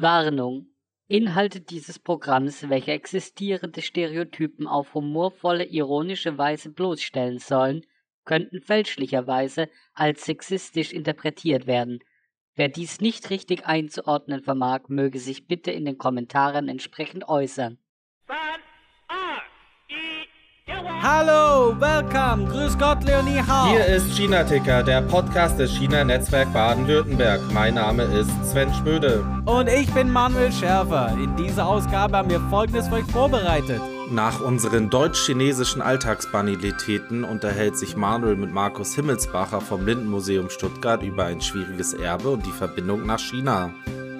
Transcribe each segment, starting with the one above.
Warnung. Inhalte dieses Programms, welche existierende Stereotypen auf humorvolle, ironische Weise bloßstellen sollen, könnten fälschlicherweise als sexistisch interpretiert werden. Wer dies nicht richtig einzuordnen vermag, möge sich bitte in den Kommentaren entsprechend äußern. Hallo, welcome, grüß Gott, Leonie Hau. Hier ist China Ticker, der Podcast des China Netzwerk Baden-Württemberg. Mein Name ist Sven Spöde. Und ich bin Manuel Schärfer. In dieser Ausgabe haben wir Folgendes für euch vorbereitet. Nach unseren deutsch-chinesischen Alltagsbanalitäten unterhält sich Manuel mit Markus Himmelsbacher vom Lindenmuseum Stuttgart über ein schwieriges Erbe und die Verbindung nach China.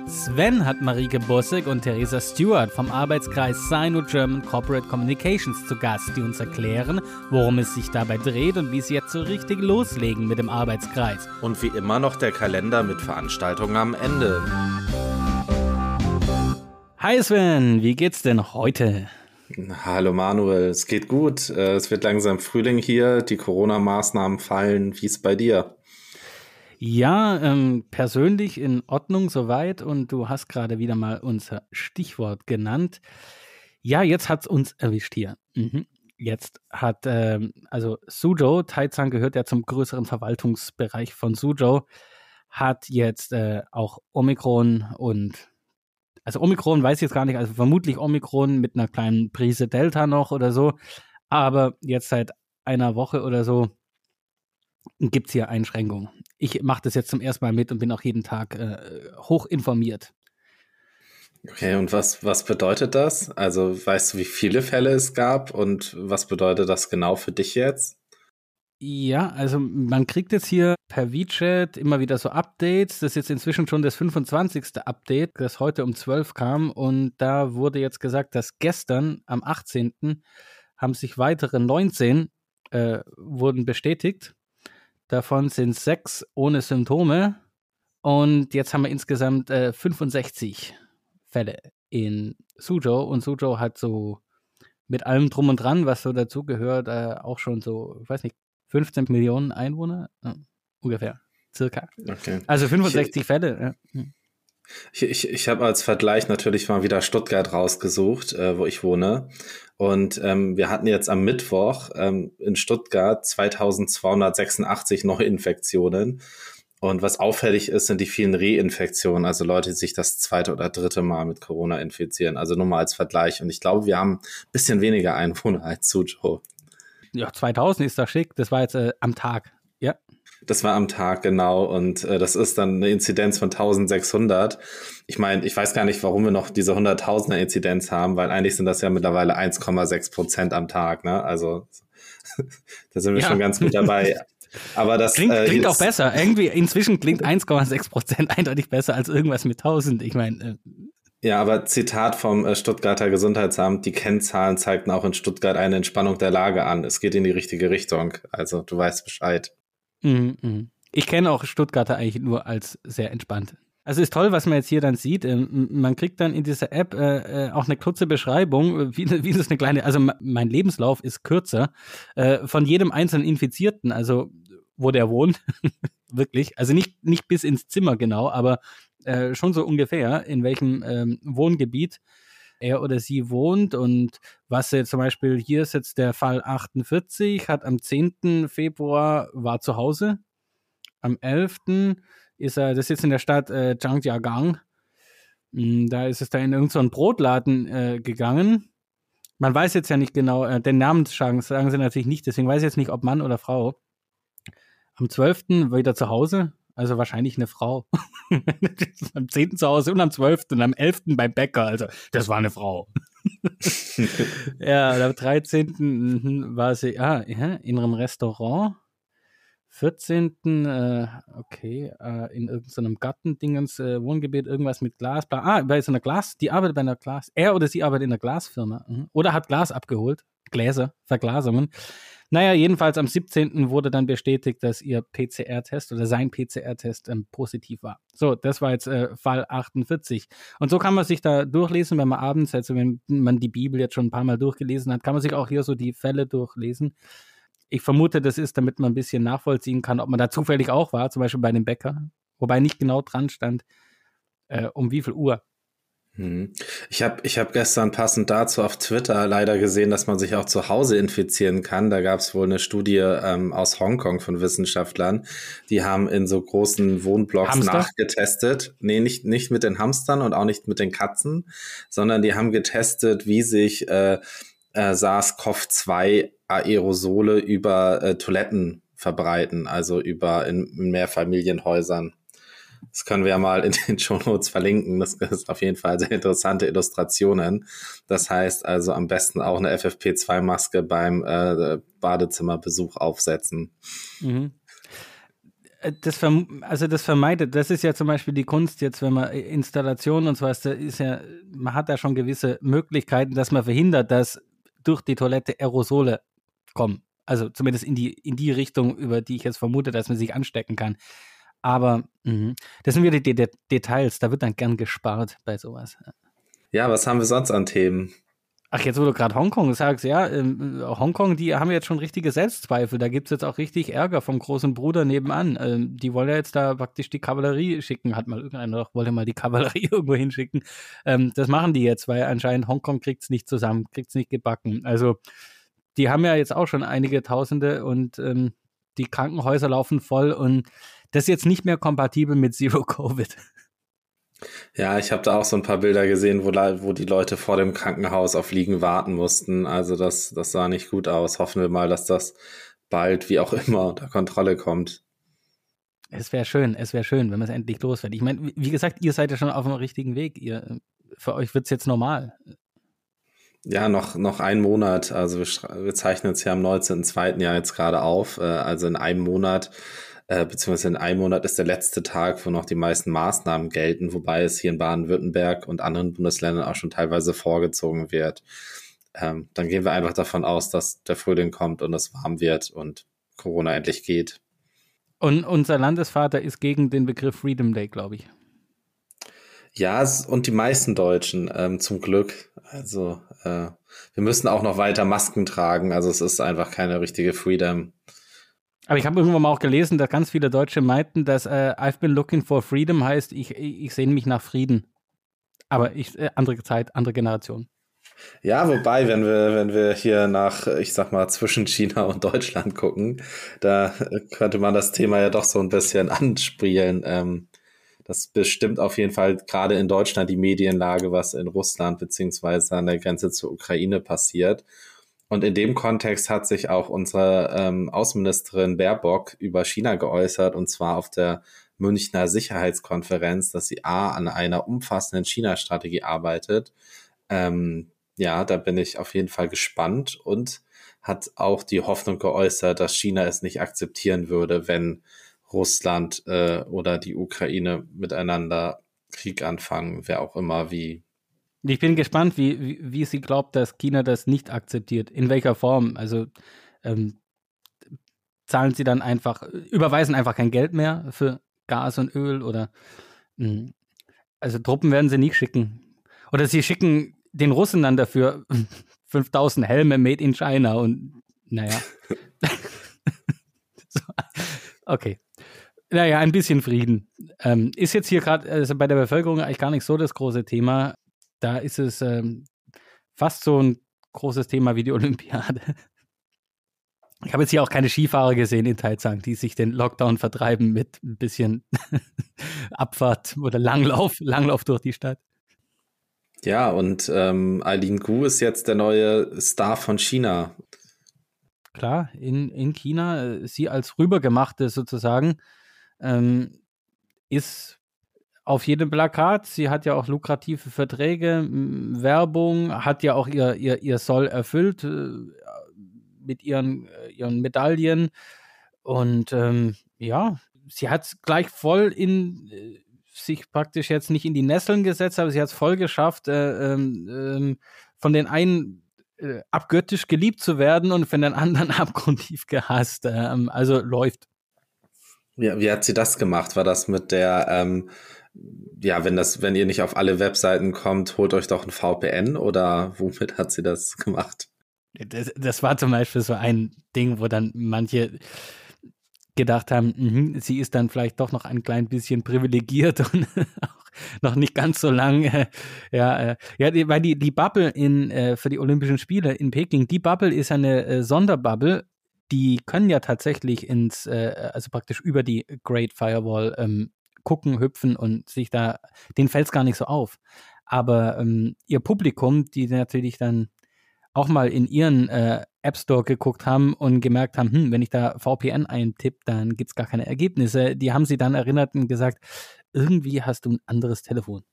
Sven hat Marike Bossig und Theresa Stewart vom Arbeitskreis Sino-German Corporate Communications zu Gast, die uns erklären, worum es sich dabei dreht und wie sie jetzt so richtig loslegen mit dem Arbeitskreis. Und wie immer noch der Kalender mit Veranstaltungen am Ende. Hi Sven, wie geht's denn heute? Hallo Manuel, es geht gut. Äh, es wird langsam Frühling hier, die Corona-Maßnahmen fallen. Wie ist bei dir? Ja, ähm, persönlich in Ordnung soweit und du hast gerade wieder mal unser Stichwort genannt. Ja, jetzt hat es uns erwischt hier. Mhm. Jetzt hat, ähm, also Suzhou, Taizang gehört ja zum größeren Verwaltungsbereich von Suzhou, hat jetzt äh, auch Omikron und, also Omikron weiß ich jetzt gar nicht, also vermutlich Omikron mit einer kleinen Prise Delta noch oder so, aber jetzt seit einer Woche oder so gibt es hier Einschränkungen. Ich mache das jetzt zum ersten Mal mit und bin auch jeden Tag äh, hoch informiert. Okay, und was, was bedeutet das? Also weißt du, wie viele Fälle es gab und was bedeutet das genau für dich jetzt? Ja, also man kriegt jetzt hier per WeChat immer wieder so Updates. Das ist jetzt inzwischen schon das 25. Update, das heute um 12 kam. Und da wurde jetzt gesagt, dass gestern am 18. haben sich weitere 19 äh, wurden bestätigt. Davon sind sechs ohne Symptome. Und jetzt haben wir insgesamt äh, 65 Fälle in Suzhou. Und Suzhou hat so mit allem drum und dran, was so dazugehört, äh, auch schon so, ich weiß nicht, 15 Millionen Einwohner. Ja, ungefähr, circa. Okay. Also 65 ich, Fälle. Ja. Ich, ich, ich habe als Vergleich natürlich mal wieder Stuttgart rausgesucht, äh, wo ich wohne. Und ähm, wir hatten jetzt am Mittwoch ähm, in Stuttgart 2286 Neuinfektionen. Und was auffällig ist, sind die vielen Reinfektionen, also Leute, die sich das zweite oder dritte Mal mit Corona infizieren. Also nur mal als Vergleich. Und ich glaube, wir haben ein bisschen weniger Einwohner als Suzhou. Ja, 2000 ist da schick. Das war jetzt äh, am Tag. Das war am Tag, genau. Und äh, das ist dann eine Inzidenz von 1600. Ich meine, ich weiß gar nicht, warum wir noch diese 100.000er Inzidenz haben, weil eigentlich sind das ja mittlerweile 1,6 Prozent am Tag. Ne? Also da sind wir ja. schon ganz gut dabei. Aber das klingt, äh, klingt auch besser. Irgendwie inzwischen klingt 1,6 Prozent eindeutig besser als irgendwas mit 1000. Ich meine. Äh, ja, aber Zitat vom äh, Stuttgarter Gesundheitsamt, die Kennzahlen zeigten auch in Stuttgart eine Entspannung der Lage an. Es geht in die richtige Richtung. Also du weißt Bescheid. Mhm, mhm. Ich kenne auch Stuttgarter eigentlich nur als sehr entspannt. Also ist toll, was man jetzt hier dann sieht. Ähm, man kriegt dann in dieser App äh, äh, auch eine kurze Beschreibung, wie, wie das eine kleine, also mein Lebenslauf ist kürzer, äh, von jedem einzelnen Infizierten, also wo der wohnt, wirklich. Also nicht, nicht bis ins Zimmer genau, aber äh, schon so ungefähr, in welchem ähm, Wohngebiet er oder sie wohnt und was jetzt zum Beispiel hier ist jetzt der Fall 48, hat am 10. Februar war zu Hause, am 11. ist er, das ist jetzt in der Stadt äh, Zhangjiagang, hm, da ist es da in irgendeinen so Brotladen äh, gegangen. Man weiß jetzt ja nicht genau, äh, den Namen sagen, sagen sie natürlich nicht, deswegen weiß ich jetzt nicht, ob Mann oder Frau. Am 12. wieder zu Hause, also wahrscheinlich eine Frau. am 10. zu Hause und am 12. und am 11. beim Bäcker. Also, das war eine Frau. ja, am 13. Mhm, war sie ah, ja, in einem Restaurant. 14. Äh, okay, äh, in irgendeinem Gartendingens äh, Wohngebiet, irgendwas mit Glas. Ah, bei so einer Glas, die arbeitet bei einer Glas. Er oder sie arbeitet in einer Glasfirma. Mhm. Oder hat Glas abgeholt. Gläser, Verglasungen. Naja, jedenfalls am 17. wurde dann bestätigt, dass ihr PCR-Test oder sein PCR-Test ähm, positiv war. So, das war jetzt äh, Fall 48. Und so kann man sich da durchlesen, wenn man abends, also wenn man die Bibel jetzt schon ein paar Mal durchgelesen hat, kann man sich auch hier so die Fälle durchlesen. Ich vermute, das ist, damit man ein bisschen nachvollziehen kann, ob man da zufällig auch war, zum Beispiel bei dem Bäcker, wobei nicht genau dran stand, äh, um wie viel Uhr. Hm. Ich habe ich hab gestern passend dazu auf Twitter leider gesehen, dass man sich auch zu Hause infizieren kann. Da gab es wohl eine Studie ähm, aus Hongkong von Wissenschaftlern. Die haben in so großen Wohnblocks Hamster? nachgetestet. Nee, nicht, nicht mit den Hamstern und auch nicht mit den Katzen, sondern die haben getestet, wie sich äh, äh, SARS-CoV-2 Aerosole über äh, Toiletten verbreiten, also über in, in Mehrfamilienhäusern. Das können wir ja mal in den Show Notes verlinken. Das ist auf jeden Fall sehr interessante Illustrationen. Das heißt also am besten auch eine FFP2-Maske beim äh, Badezimmerbesuch aufsetzen. Mhm. Äh, das also das vermeidet, das ist ja zum Beispiel die Kunst jetzt, wenn man Installationen und so was, ist ja, man hat da schon gewisse Möglichkeiten, dass man verhindert, dass durch die Toilette Aerosole kommen. Also zumindest in die, in die Richtung, über die ich jetzt vermute, dass man sich anstecken kann. Aber mh, das sind wieder die, die Details, da wird dann gern gespart bei sowas. Ja, was haben wir sonst an Themen? Ach, jetzt wo du gerade Hongkong sagst, ja, ähm, Hongkong, die haben jetzt schon richtige Selbstzweifel. Da gibt es jetzt auch richtig Ärger vom großen Bruder nebenan. Ähm, die wollen ja jetzt da praktisch die Kavallerie schicken. Hat mal irgendeiner, wollte mal die Kavallerie irgendwo hinschicken. Ähm, das machen die jetzt, weil anscheinend Hongkong kriegt es nicht zusammen, kriegt es nicht gebacken. Also, die haben ja jetzt auch schon einige Tausende und ähm, die Krankenhäuser laufen voll und das ist jetzt nicht mehr kompatibel mit Zero Covid. Ja, ich habe da auch so ein paar Bilder gesehen, wo, wo die Leute vor dem Krankenhaus auf Liegen warten mussten. Also das, das sah nicht gut aus. Hoffen wir mal, dass das bald, wie auch immer, unter Kontrolle kommt. Es wäre schön, es wäre schön, wenn man es endlich los wird. Ich meine, wie gesagt, ihr seid ja schon auf dem richtigen Weg. Ihr, für euch wird es jetzt normal. Ja, noch, noch ein Monat. Also wir, wir zeichnen es ja am 19.02. Jahr jetzt gerade auf. Äh, also in einem Monat, äh, beziehungsweise in einem Monat ist der letzte Tag, wo noch die meisten Maßnahmen gelten, wobei es hier in Baden-Württemberg und anderen Bundesländern auch schon teilweise vorgezogen wird. Ähm, dann gehen wir einfach davon aus, dass der Frühling kommt und es warm wird und Corona endlich geht. Und unser Landesvater ist gegen den Begriff Freedom Day, glaube ich. Ja, und die meisten Deutschen, ähm, zum Glück. Also, äh, wir müssen auch noch weiter Masken tragen. Also, es ist einfach keine richtige Freedom. Aber ich habe irgendwann mal auch gelesen, dass ganz viele Deutsche meinten, dass äh, I've been looking for freedom heißt, ich, ich, ich sehne mich nach Frieden. Aber ich, äh, andere Zeit, andere Generation. Ja, wobei, wenn wir, wenn wir hier nach, ich sag mal, zwischen China und Deutschland gucken, da könnte man das Thema ja doch so ein bisschen anspielen. Ähm, das bestimmt auf jeden Fall gerade in Deutschland die Medienlage, was in Russland beziehungsweise an der Grenze zur Ukraine passiert. Und in dem Kontext hat sich auch unsere ähm, Außenministerin Baerbock über China geäußert, und zwar auf der Münchner Sicherheitskonferenz, dass sie A an einer umfassenden China-Strategie arbeitet. Ähm, ja, da bin ich auf jeden Fall gespannt und hat auch die Hoffnung geäußert, dass China es nicht akzeptieren würde, wenn Russland äh, oder die Ukraine miteinander Krieg anfangen, wer auch immer wie. Ich bin gespannt, wie, wie, wie sie glaubt, dass China das nicht akzeptiert. In welcher Form? Also ähm, zahlen sie dann einfach, überweisen einfach kein Geld mehr für Gas und Öl oder mh, hm, also Truppen werden sie nicht schicken. Oder sie schicken den Russen dann dafür 5000 Helme made in China und naja. so. Okay. Naja, ein bisschen Frieden. Ähm, ist jetzt hier gerade also bei der Bevölkerung eigentlich gar nicht so das große Thema. Da ist es ähm, fast so ein großes Thema wie die Olympiade. Ich habe jetzt hier auch keine Skifahrer gesehen in Taizang, die sich den Lockdown vertreiben mit ein bisschen Abfahrt oder Langlauf, Langlauf durch die Stadt. Ja, und ähm, Eileen Gu ist jetzt der neue Star von China. Klar, in, in China, äh, sie als rübergemachte sozusagen, ähm, ist auf jedem Plakat. Sie hat ja auch lukrative Verträge, Werbung, hat ja auch ihr, ihr, ihr Soll erfüllt äh, mit ihren, äh, ihren Medaillen. Und ähm, ja, sie hat es gleich voll in äh, sich praktisch jetzt nicht in die Nesseln gesetzt, aber sie hat es voll geschafft, äh, ähm, von den einen äh, abgöttisch geliebt zu werden und von den anderen abgrundtief gehasst. Ähm, also läuft. Ja, wie hat sie das gemacht? War das mit der, ähm, ja, wenn das, wenn ihr nicht auf alle Webseiten kommt, holt euch doch ein VPN oder womit hat sie das gemacht? Das, das war zum Beispiel so ein Ding, wo dann manche gedacht haben, mh, sie ist dann vielleicht doch noch ein klein bisschen privilegiert und auch noch nicht ganz so lang. Äh, ja, äh, ja, die, weil die, die Bubble in, äh, für die Olympischen Spiele in Peking, die Bubble ist eine äh, Sonderbubble. Die können ja tatsächlich ins, äh, also praktisch über die Great Firewall ähm, gucken, hüpfen und sich da, denen fällt es gar nicht so auf. Aber ähm, ihr Publikum, die natürlich dann auch mal in ihren äh, App Store geguckt haben und gemerkt haben, hm, wenn ich da VPN eintippe, dann gibt es gar keine Ergebnisse. Die haben sie dann erinnert und gesagt, irgendwie hast du ein anderes Telefon.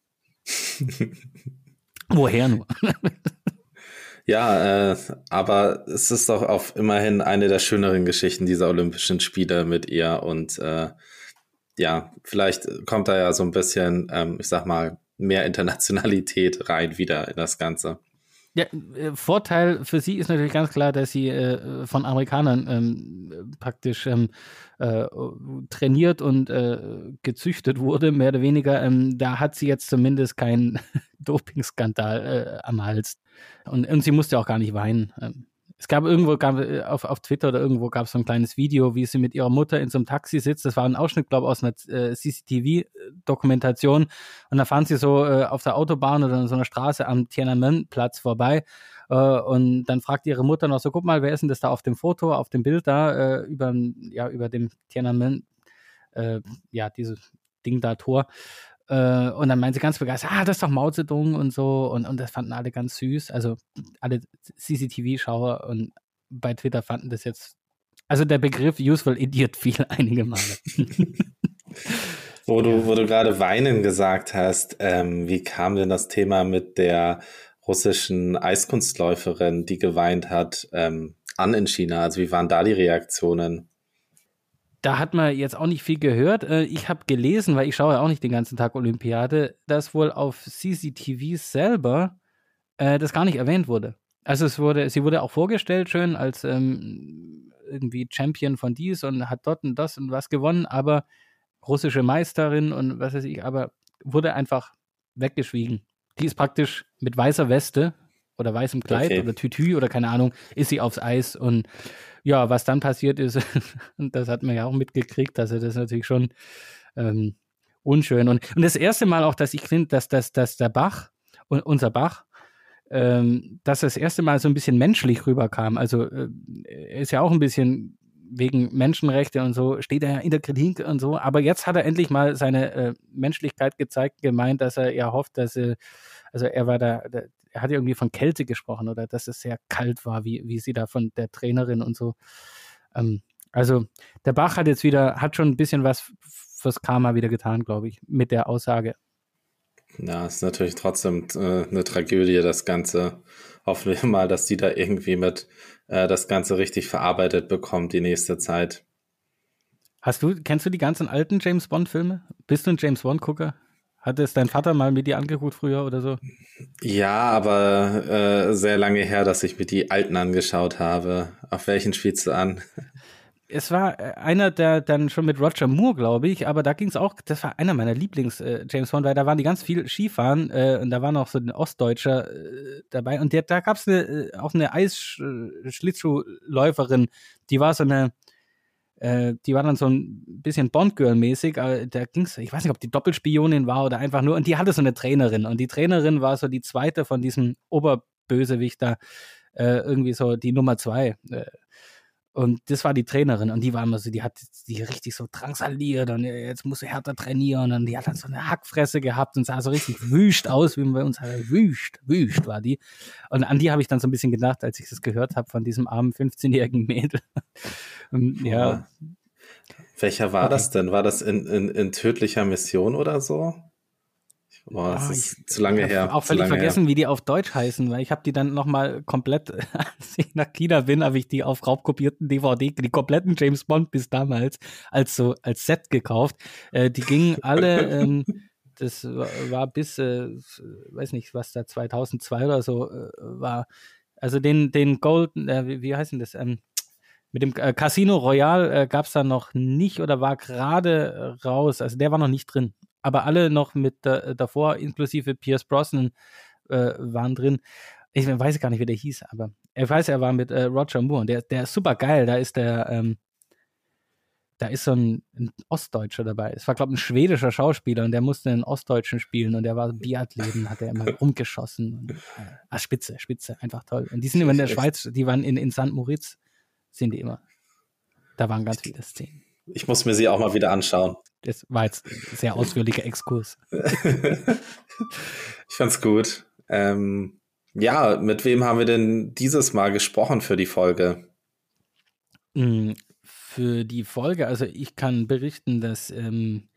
Woher nur? ja, äh, aber es ist doch auch immerhin eine der schöneren Geschichten dieser Olympischen Spiele mit ihr und äh, ja, vielleicht kommt da ja so ein bisschen, ähm, ich sag mal, mehr Internationalität rein wieder in das Ganze. Ja, äh, Vorteil für sie ist natürlich ganz klar, dass sie äh, von Amerikanern ähm, praktisch ähm, äh, trainiert und äh, gezüchtet wurde, mehr oder weniger. Ähm, da hat sie jetzt zumindest keinen Dopingskandal äh, am Hals. Und, und sie musste auch gar nicht weinen. Es gab irgendwo, gab, äh, auf, auf Twitter oder irgendwo gab es so ein kleines Video, wie sie mit ihrer Mutter in so einem Taxi sitzt. Das war ein Ausschnitt, glaube ich, aus einer äh, CCTV-Dokumentation. Und da fahren sie so äh, auf der Autobahn oder in so einer Straße am Tiananmen-Platz vorbei. Äh, und dann fragt ihre Mutter noch so, guck mal, wer ist denn das da auf dem Foto, auf dem Bild da, äh, über, ja, über dem Tiananmen, äh, ja, dieses Ding da, Tor. Äh, und dann meinen sie ganz begeistert, ah, das ist doch Mao Zedong und so. Und, und das fanden alle ganz süß. Also alle CCTV-Schauer und bei Twitter fanden das jetzt, also der Begriff Useful Idiot fiel einige Male. wo du, wo du gerade weinen gesagt hast, ähm, wie kam denn das Thema mit der russischen Eiskunstläuferin, die geweint hat, ähm, an in China? Also wie waren da die Reaktionen? Da hat man jetzt auch nicht viel gehört. Äh, ich habe gelesen, weil ich schaue ja auch nicht den ganzen Tag Olympiade, dass wohl auf CCTV selber äh, das gar nicht erwähnt wurde. Also es wurde, sie wurde auch vorgestellt schön als ähm, irgendwie Champion von dies und hat dort und das und was gewonnen, aber russische Meisterin und was weiß ich, aber wurde einfach weggeschwiegen. Die ist praktisch mit weißer Weste oder weißem Kleid okay. oder Tütü oder keine Ahnung, ist sie aufs Eis und ja, was dann passiert ist, und das hat man ja auch mitgekriegt, also das ist natürlich schon ähm, unschön. Und, und das erste Mal auch, dass ich finde, dass, dass, dass der Bach, unser Bach, ähm, dass das erste Mal so ein bisschen menschlich rüberkam. Also äh, er ist ja auch ein bisschen wegen Menschenrechte und so, steht er ja in der Kritik und so, aber jetzt hat er endlich mal seine äh, Menschlichkeit gezeigt, gemeint, dass er ja hofft, dass er, also er war da, er hat ja irgendwie von Kälte gesprochen oder dass es sehr kalt war, wie, wie sie da von der Trainerin und so. Ähm, also der Bach hat jetzt wieder, hat schon ein bisschen was fürs Karma wieder getan, glaube ich, mit der Aussage. Ja, ist natürlich trotzdem äh, eine Tragödie, das Ganze. Hoffen wir mal, dass die da irgendwie mit äh, das Ganze richtig verarbeitet bekommt die nächste Zeit. Hast du, kennst du die ganzen alten James Bond-Filme? Bist du ein James Bond-Gucker? Hat es dein Vater mal mit dir angeguckt früher oder so? Ja, aber äh, sehr lange her, dass ich mir die alten angeschaut habe. Auf welchen spielst du an? Es war äh, einer, der dann schon mit Roger Moore, glaube ich, aber da ging es auch, das war einer meiner Lieblings-James äh, Bond, weil da waren die ganz viel Skifahren äh, und da war noch so ein Ostdeutscher äh, dabei und der, da gab es eine, äh, auch eine Eisschlittschuhläuferin, die war so eine, äh, die war dann so ein bisschen Bond-Girl-mäßig, da ging's, ich weiß nicht, ob die Doppelspionin war oder einfach nur, und die hatte so eine Trainerin und die Trainerin war so die zweite von diesem Oberbösewicht da, äh, irgendwie so die Nummer zwei. Äh, und das war die Trainerin und die war immer so, die hat die richtig so drangsaliert und jetzt muss sie härter trainieren und die hat dann so eine Hackfresse gehabt und sah so richtig wüst aus, wie man bei uns sagt, wüst, wüst war die. Und an die habe ich dann so ein bisschen gedacht, als ich das gehört habe von diesem armen 15-jährigen Mädel. Ja. Welcher war okay. das denn? War das in, in, in tödlicher Mission oder so? Boah, das oh, ist ich, zu lange her. Auch völlig vergessen, her. wie die auf Deutsch heißen, weil ich habe die dann nochmal komplett, als ich nach China bin, habe ich die auf raubkopierten DVD, die kompletten James Bond bis damals, als so als Set gekauft. Äh, die gingen alle, ähm, das war, war bis, äh, weiß nicht, was da 2002 oder so äh, war. Also den, den Golden, äh, wie, wie heißt denn das? Ähm, mit dem äh, Casino Royale äh, gab es da noch nicht oder war gerade raus. Also der war noch nicht drin aber alle noch mit äh, davor, inklusive Pierce Brosnan, äh, waren drin. Ich weiß gar nicht, wie der hieß, aber ich weiß, er war mit äh, Roger Moore und der, der ist super geil. Da ist der, ähm, da ist so ein, ein Ostdeutscher dabei. Es war, glaube ich, ein schwedischer Schauspieler und der musste einen Ostdeutschen spielen und der war Biathleten, hat er immer rumgeschossen. Und, äh, ah, Spitze, Spitze, einfach toll. Und die sind immer in der Schweiz, die waren in, in St. Moritz, sind die immer. Da waren ganz viele Szenen. Ich muss mir sie auch mal wieder anschauen. Das war jetzt ein sehr ausführlicher Exkurs. ich fand's gut. Ähm, ja, mit wem haben wir denn dieses Mal gesprochen für die Folge? Mm, für die Folge, also ich kann berichten, dass ähm,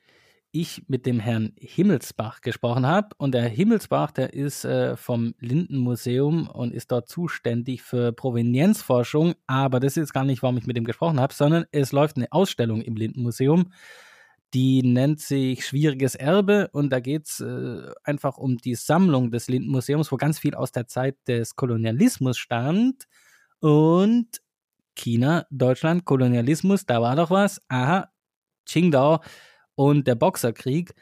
ich mit dem Herrn Himmelsbach gesprochen habe. Und der Himmelsbach, der ist äh, vom Lindenmuseum und ist dort zuständig für Provenienzforschung. Aber das ist jetzt gar nicht, warum ich mit ihm gesprochen habe, sondern es läuft eine Ausstellung im Lindenmuseum. Die nennt sich Schwieriges Erbe und da geht es äh, einfach um die Sammlung des Lindenmuseums, wo ganz viel aus der Zeit des Kolonialismus stammt. Und China, Deutschland, Kolonialismus, da war doch was. Aha, Qingdao und der Boxerkrieg.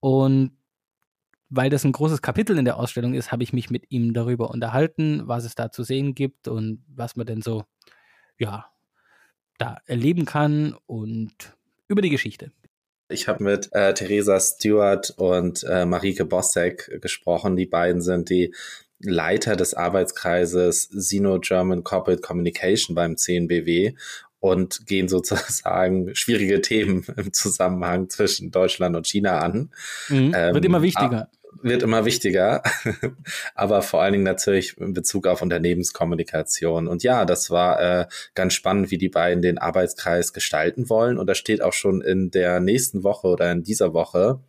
Und weil das ein großes Kapitel in der Ausstellung ist, habe ich mich mit ihm darüber unterhalten, was es da zu sehen gibt und was man denn so, ja, da erleben kann und über die Geschichte. Ich habe mit äh, Theresa Stewart und äh, Marike Bossek gesprochen. Die beiden sind die Leiter des Arbeitskreises Sino-German Corporate Communication beim CNBW und gehen sozusagen schwierige Themen im Zusammenhang zwischen Deutschland und China an. Mhm, ähm, wird immer wichtiger wird immer wichtiger, aber vor allen Dingen natürlich in Bezug auf Unternehmenskommunikation. Und ja, das war äh, ganz spannend, wie die beiden den Arbeitskreis gestalten wollen. Und da steht auch schon in der nächsten Woche oder in dieser Woche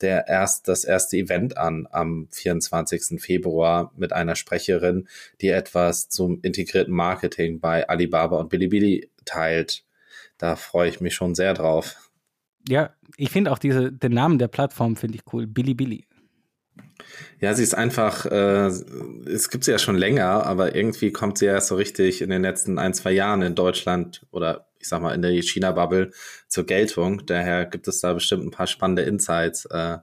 der erst das erste Event an am 24. Februar mit einer Sprecherin, die etwas zum integrierten Marketing bei Alibaba und Bilibili teilt. Da freue ich mich schon sehr drauf. Ja, ich finde auch diese, den Namen der Plattform finde ich cool. Bilibili. Ja, sie ist einfach, äh, es gibt sie ja schon länger, aber irgendwie kommt sie ja so richtig in den letzten ein, zwei Jahren in Deutschland oder ich sag mal in der China-Bubble zur Geltung. Daher gibt es da bestimmt ein paar spannende Insights, äh,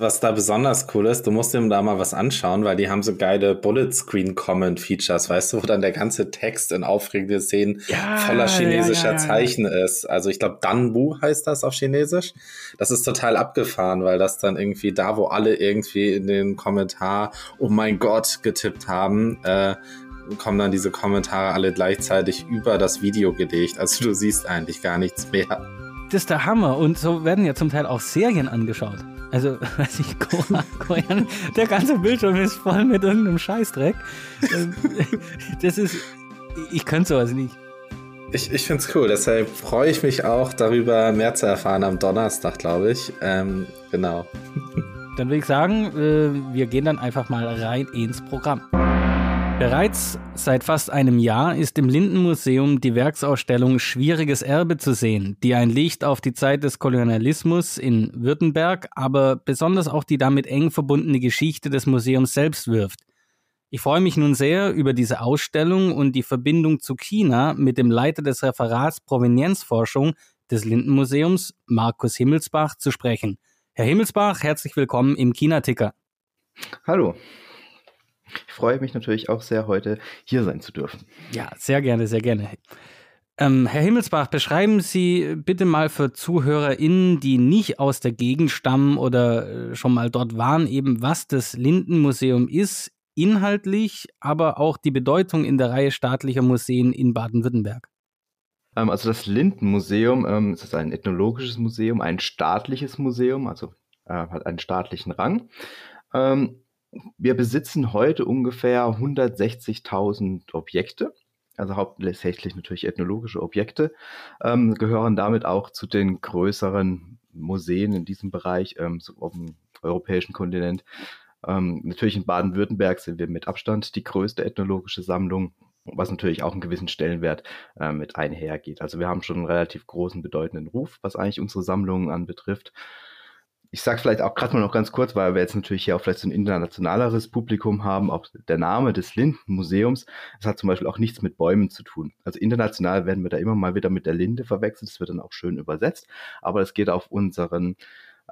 was da besonders cool ist, du musst dir da mal was anschauen, weil die haben so geile Bullet Screen Comment Features, weißt du, wo dann der ganze Text in aufregende Szenen ja, voller chinesischer ja, ja, Zeichen ist. Also ich glaube, Danbu heißt das auf Chinesisch. Das ist total abgefahren, weil das dann irgendwie da, wo alle irgendwie in den Kommentar, oh mein Gott, getippt haben, äh, kommen dann diese Kommentare alle gleichzeitig über das Video gelegt. Also du siehst eigentlich gar nichts mehr. Das ist der Hammer. Und so werden ja zum Teil auch Serien angeschaut. Also, weiß ich, Korean, der ganze Bildschirm ist voll mit irgendeinem Scheißdreck. Ähm, das ist, ich könnte sowas nicht. Ich, ich finde es cool, deshalb freue ich mich auch darüber, mehr zu erfahren am Donnerstag, glaube ich. Ähm, genau. Dann würde ich sagen, äh, wir gehen dann einfach mal rein ins Programm. Bereits seit fast einem Jahr ist im Lindenmuseum die Werksausstellung Schwieriges Erbe zu sehen, die ein Licht auf die Zeit des Kolonialismus in Württemberg, aber besonders auch die damit eng verbundene Geschichte des Museums selbst wirft. Ich freue mich nun sehr, über diese Ausstellung und die Verbindung zu China mit dem Leiter des Referats Provenienzforschung des Lindenmuseums, Markus Himmelsbach, zu sprechen. Herr Himmelsbach, herzlich willkommen im China-Ticker. Hallo. Ich freue mich natürlich auch sehr, heute hier sein zu dürfen. Ja, sehr gerne, sehr gerne. Ähm, Herr Himmelsbach, beschreiben Sie bitte mal für ZuhörerInnen, die nicht aus der Gegend stammen oder äh, schon mal dort waren, eben was das Lindenmuseum ist, inhaltlich, aber auch die Bedeutung in der Reihe staatlicher Museen in Baden-Württemberg. Ähm, also das Lindenmuseum ähm, ist ein ethnologisches Museum, ein staatliches Museum, also äh, hat einen staatlichen Rang. Ähm, wir besitzen heute ungefähr 160.000 Objekte, also hauptsächlich natürlich ethnologische Objekte, ähm, gehören damit auch zu den größeren Museen in diesem Bereich ähm, so auf dem europäischen Kontinent. Ähm, natürlich in Baden-Württemberg sind wir mit Abstand die größte ethnologische Sammlung, was natürlich auch einen gewissen Stellenwert äh, mit einhergeht. Also wir haben schon einen relativ großen, bedeutenden Ruf, was eigentlich unsere Sammlungen anbetrifft ich sage vielleicht auch gerade mal noch ganz kurz, weil wir jetzt natürlich hier auch vielleicht so ein internationaleres Publikum haben, auch der Name des Lindenmuseums, das hat zum Beispiel auch nichts mit Bäumen zu tun. Also international werden wir da immer mal wieder mit der Linde verwechselt, das wird dann auch schön übersetzt, aber es geht auf unseren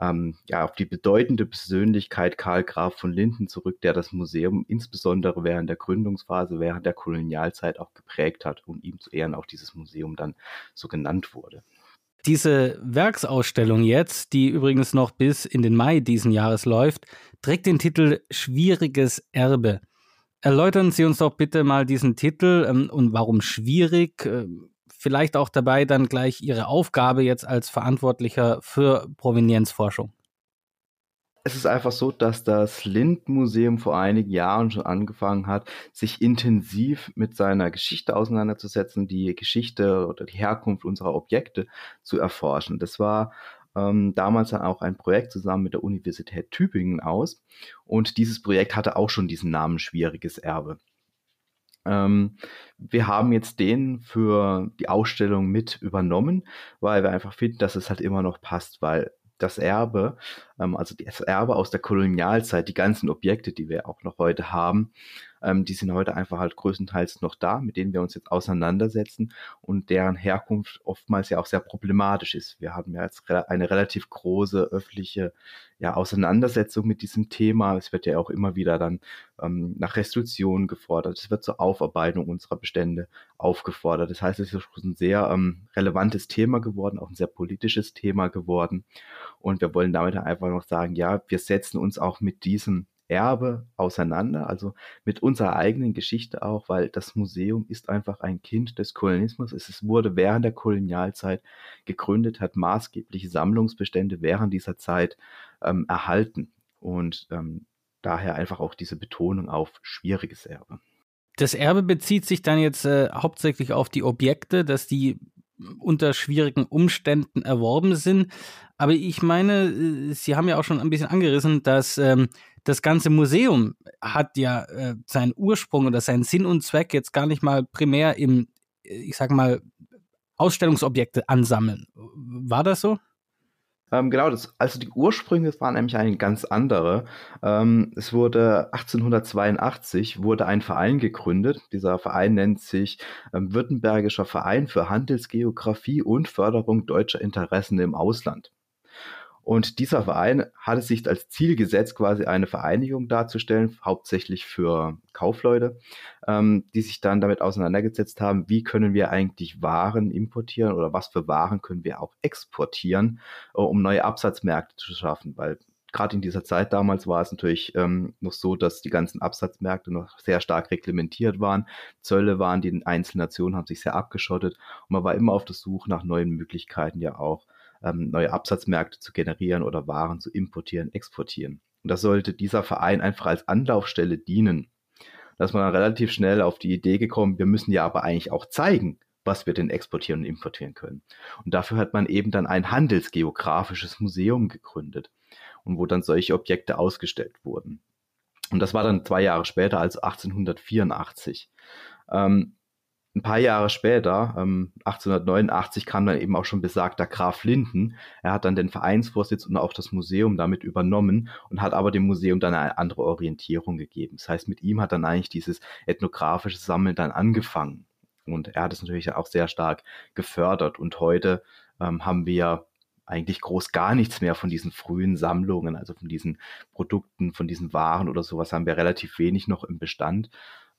ähm, ja, auf die bedeutende Persönlichkeit Karl Graf von Linden zurück, der das Museum insbesondere während der Gründungsphase, während der Kolonialzeit auch geprägt hat und ihm zu Ehren auch dieses Museum dann so genannt wurde. Diese Werksausstellung jetzt, die übrigens noch bis in den Mai diesen Jahres läuft, trägt den Titel Schwieriges Erbe. Erläutern Sie uns doch bitte mal diesen Titel ähm, und warum schwierig. Äh, vielleicht auch dabei dann gleich Ihre Aufgabe jetzt als Verantwortlicher für Provenienzforschung. Es ist einfach so, dass das Lind-Museum vor einigen Jahren schon angefangen hat, sich intensiv mit seiner Geschichte auseinanderzusetzen, die Geschichte oder die Herkunft unserer Objekte zu erforschen. Das war ähm, damals dann auch ein Projekt zusammen mit der Universität Tübingen aus. Und dieses Projekt hatte auch schon diesen Namen Schwieriges Erbe. Ähm, wir haben jetzt den für die Ausstellung mit übernommen, weil wir einfach finden, dass es halt immer noch passt, weil das Erbe, ähm, also das Erbe aus der Kolonialzeit, die ganzen Objekte, die wir auch noch heute haben, ähm, die sind heute einfach halt größtenteils noch da, mit denen wir uns jetzt auseinandersetzen und deren Herkunft oftmals ja auch sehr problematisch ist. Wir haben ja jetzt eine relativ große öffentliche ja, Auseinandersetzung mit diesem Thema. Es wird ja auch immer wieder dann ähm, nach Restitution gefordert. Es wird zur Aufarbeitung unserer Bestände aufgefordert. Das heißt, es ist ein sehr ähm, relevantes Thema geworden, auch ein sehr politisches Thema geworden. Und wir wollen damit einfach noch sagen, ja, wir setzen uns auch mit diesem Erbe auseinander, also mit unserer eigenen Geschichte auch, weil das Museum ist einfach ein Kind des Kolonialismus. Es wurde während der Kolonialzeit gegründet, hat maßgebliche Sammlungsbestände während dieser Zeit ähm, erhalten und ähm, daher einfach auch diese Betonung auf schwieriges Erbe. Das Erbe bezieht sich dann jetzt äh, hauptsächlich auf die Objekte, dass die unter schwierigen Umständen erworben sind. Aber ich meine, äh, Sie haben ja auch schon ein bisschen angerissen, dass ähm, das ganze Museum hat ja äh, seinen Ursprung oder seinen Sinn und Zweck jetzt gar nicht mal primär im, ich sag mal, Ausstellungsobjekte ansammeln. War das so? Ähm, genau, das, also die Ursprünge waren nämlich eine ganz andere. Ähm, es wurde 1882 wurde ein Verein gegründet. Dieser Verein nennt sich ähm, Württembergischer Verein für Handelsgeographie und Förderung deutscher Interessen im Ausland. Und dieser Verein hatte sich als Ziel gesetzt, quasi eine Vereinigung darzustellen, hauptsächlich für Kaufleute, ähm, die sich dann damit auseinandergesetzt haben, wie können wir eigentlich Waren importieren oder was für Waren können wir auch exportieren, äh, um neue Absatzmärkte zu schaffen, weil gerade in dieser Zeit damals war es natürlich ähm, noch so, dass die ganzen Absatzmärkte noch sehr stark reglementiert waren. Zölle waren, die einzelnen Nationen haben sich sehr abgeschottet und man war immer auf der Suche nach neuen Möglichkeiten ja auch ähm, neue Absatzmärkte zu generieren oder Waren zu importieren, exportieren. Und das sollte dieser Verein einfach als Anlaufstelle dienen. Da ist man dann relativ schnell auf die Idee gekommen, wir müssen ja aber eigentlich auch zeigen, was wir denn exportieren und importieren können. Und dafür hat man eben dann ein handelsgeografisches Museum gegründet und wo dann solche Objekte ausgestellt wurden. Und das war dann zwei Jahre später, also 1884. Ähm, ein paar Jahre später, ähm, 1889, kam dann eben auch schon besagter Graf Linden. Er hat dann den Vereinsvorsitz und auch das Museum damit übernommen und hat aber dem Museum dann eine andere Orientierung gegeben. Das heißt, mit ihm hat dann eigentlich dieses ethnografische Sammeln dann angefangen. Und er hat es natürlich auch sehr stark gefördert. Und heute ähm, haben wir eigentlich groß gar nichts mehr von diesen frühen Sammlungen, also von diesen Produkten, von diesen Waren oder sowas haben wir relativ wenig noch im Bestand.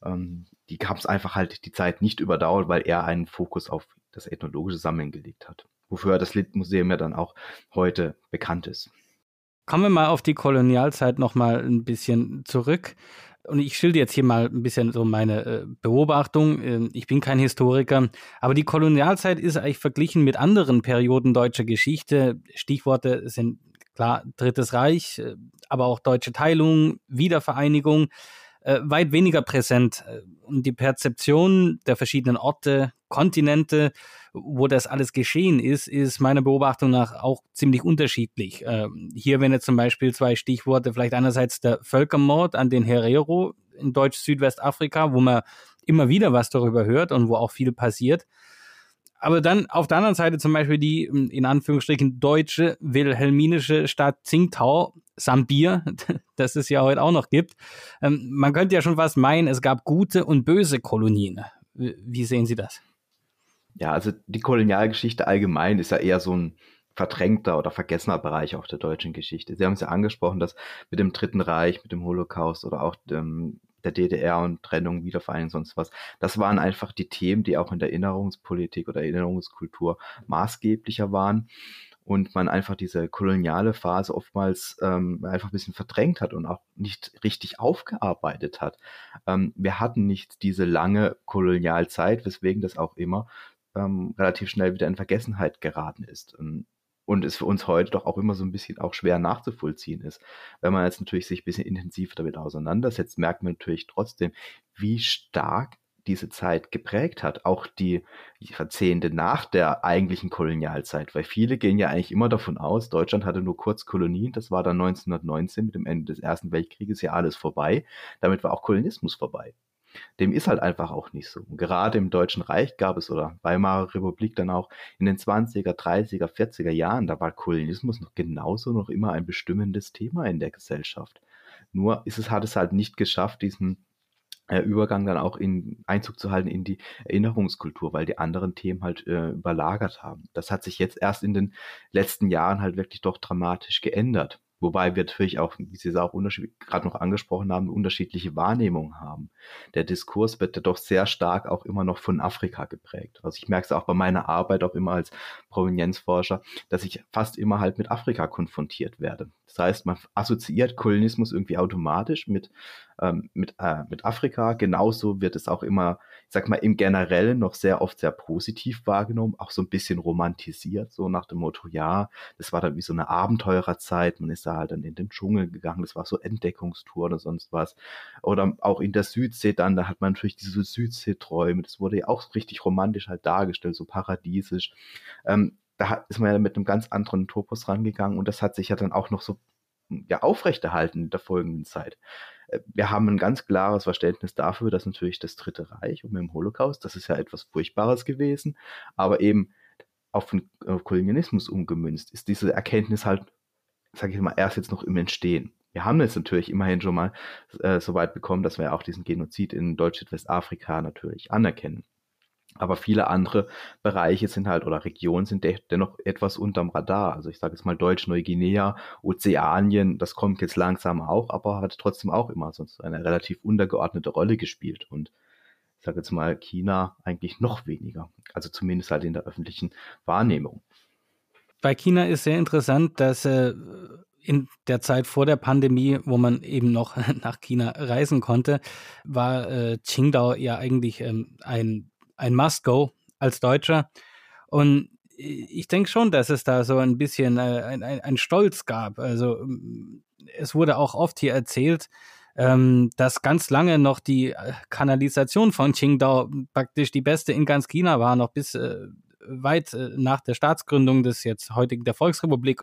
Ähm, die haben es einfach halt die Zeit nicht überdauert, weil er einen Fokus auf das ethnologische Sammeln gelegt hat. Wofür das Lindmuseum ja dann auch heute bekannt ist. Kommen wir mal auf die Kolonialzeit nochmal ein bisschen zurück. Und ich schilde jetzt hier mal ein bisschen so meine äh, Beobachtung. Ähm, ich bin kein Historiker, aber die Kolonialzeit ist eigentlich verglichen mit anderen Perioden deutscher Geschichte. Stichworte sind klar Drittes Reich, äh, aber auch deutsche Teilung, Wiedervereinigung äh, weit weniger präsent. Und die Perzeption der verschiedenen Orte, Kontinente, wo das alles geschehen ist, ist meiner Beobachtung nach auch ziemlich unterschiedlich. Äh, hier wenn jetzt zum Beispiel zwei Stichworte, vielleicht einerseits der Völkermord an den Herero in Deutsch-Südwestafrika, wo man immer wieder was darüber hört und wo auch viel passiert. Aber dann auf der anderen Seite zum Beispiel die in Anführungsstrichen deutsche wilhelminische Stadt Tsingtau, Sambir, das es ja heute auch noch gibt. Ähm, man könnte ja schon fast meinen, es gab gute und böse Kolonien. Wie sehen Sie das? Ja, also die Kolonialgeschichte allgemein ist ja eher so ein verdrängter oder vergessener Bereich auch der deutschen Geschichte. Sie haben es ja angesprochen, dass mit dem Dritten Reich, mit dem Holocaust oder auch dem der DDR und Trennung, Wiedervereinigung, sonst was. Das waren einfach die Themen, die auch in der Erinnerungspolitik oder Erinnerungskultur maßgeblicher waren und man einfach diese koloniale Phase oftmals ähm, einfach ein bisschen verdrängt hat und auch nicht richtig aufgearbeitet hat. Ähm, wir hatten nicht diese lange Kolonialzeit, weswegen das auch immer ähm, relativ schnell wieder in Vergessenheit geraten ist. Und und es für uns heute doch auch immer so ein bisschen auch schwer nachzuvollziehen ist. Wenn man jetzt natürlich sich ein bisschen intensiver damit auseinandersetzt, merkt man natürlich trotzdem, wie stark diese Zeit geprägt hat, auch die Jahrzehnte nach der eigentlichen Kolonialzeit, weil viele gehen ja eigentlich immer davon aus, Deutschland hatte nur kurz Kolonien, das war dann 1919 mit dem Ende des Ersten Weltkrieges ja alles vorbei, damit war auch Kolonismus vorbei. Dem ist halt einfach auch nicht so. Gerade im Deutschen Reich gab es oder Weimarer Republik dann auch in den 20er, 30er, 40er Jahren, da war Kolonialismus noch genauso noch immer ein bestimmendes Thema in der Gesellschaft. Nur ist es, hat es halt nicht geschafft, diesen äh, Übergang dann auch in Einzug zu halten in die Erinnerungskultur, weil die anderen Themen halt äh, überlagert haben. Das hat sich jetzt erst in den letzten Jahren halt wirklich doch dramatisch geändert. Wobei wir natürlich auch, wie Sie es auch gerade noch angesprochen haben, unterschiedliche Wahrnehmungen haben. Der Diskurs wird ja doch sehr stark auch immer noch von Afrika geprägt. Also ich merke es auch bei meiner Arbeit auch immer als Provenienzforscher, dass ich fast immer halt mit Afrika konfrontiert werde. Das heißt, man assoziiert Kolonismus irgendwie automatisch mit, ähm, mit, äh, mit Afrika. Genauso wird es auch immer, ich sag mal, im Generellen noch sehr oft sehr positiv wahrgenommen, auch so ein bisschen romantisiert, so nach dem Motto, ja, das war dann wie so eine Abenteurerzeit, man ist da halt dann in den Dschungel gegangen, das war so Entdeckungstour oder sonst was. Oder auch in der Südsee dann, da hat man natürlich diese Südseeträume, das wurde ja auch richtig romantisch halt dargestellt, so paradiesisch. Ähm, da ist man ja mit einem ganz anderen Topos rangegangen und das hat sich ja dann auch noch so ja, aufrechterhalten in der folgenden Zeit. Äh, wir haben ein ganz klares Verständnis dafür, dass natürlich das Dritte Reich und mit dem Holocaust, das ist ja etwas Furchtbares gewesen, aber eben auf den Kolonialismus umgemünzt ist diese Erkenntnis halt, sage ich mal, erst jetzt noch im Entstehen. Wir haben jetzt natürlich immerhin schon mal äh, so weit bekommen, dass wir auch diesen Genozid in Deutsch-Südwestafrika natürlich anerkennen. Aber viele andere Bereiche sind halt oder Regionen sind de dennoch etwas unterm Radar. Also ich sage jetzt mal Deutsch-Neuguinea, Ozeanien, das kommt jetzt langsam auch, aber hat trotzdem auch immer sonst eine relativ untergeordnete Rolle gespielt. Und ich sage jetzt mal China eigentlich noch weniger. Also zumindest halt in der öffentlichen Wahrnehmung. Bei China ist sehr interessant, dass äh, in der Zeit vor der Pandemie, wo man eben noch nach China reisen konnte, war äh, Qingdao ja eigentlich ähm, ein ein Must-Go als Deutscher. Und ich denke schon, dass es da so ein bisschen äh, ein, ein, ein, Stolz gab. Also mm, es wurde auch oft hier erzählt, ähm, dass ganz lange noch die äh, Kanalisation von Qingdao praktisch die beste in ganz China war, noch bis äh, weit äh, nach der Staatsgründung des jetzt heutigen der Volksrepublik.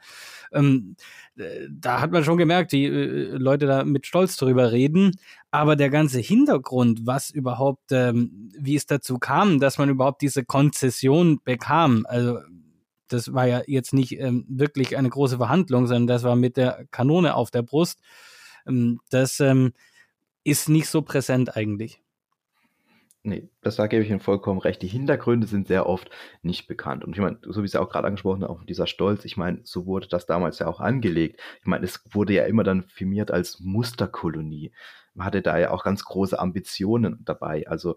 Ähm, äh, da hat man schon gemerkt, die äh, Leute da mit Stolz drüber reden. Aber der ganze Hintergrund, was überhaupt, ähm, wie es dazu kam, dass man überhaupt diese Konzession bekam, also das war ja jetzt nicht ähm, wirklich eine große Verhandlung, sondern das war mit der Kanone auf der Brust. Ähm, das ähm, ist nicht so präsent eigentlich. Nee, das da gebe ich Ihnen vollkommen recht. Die Hintergründe sind sehr oft nicht bekannt. Und ich meine, so wie Sie auch gerade angesprochen haben, auch dieser Stolz, ich meine, so wurde das damals ja auch angelegt. Ich meine, es wurde ja immer dann firmiert als Musterkolonie. Man hatte da ja auch ganz große Ambitionen dabei. Also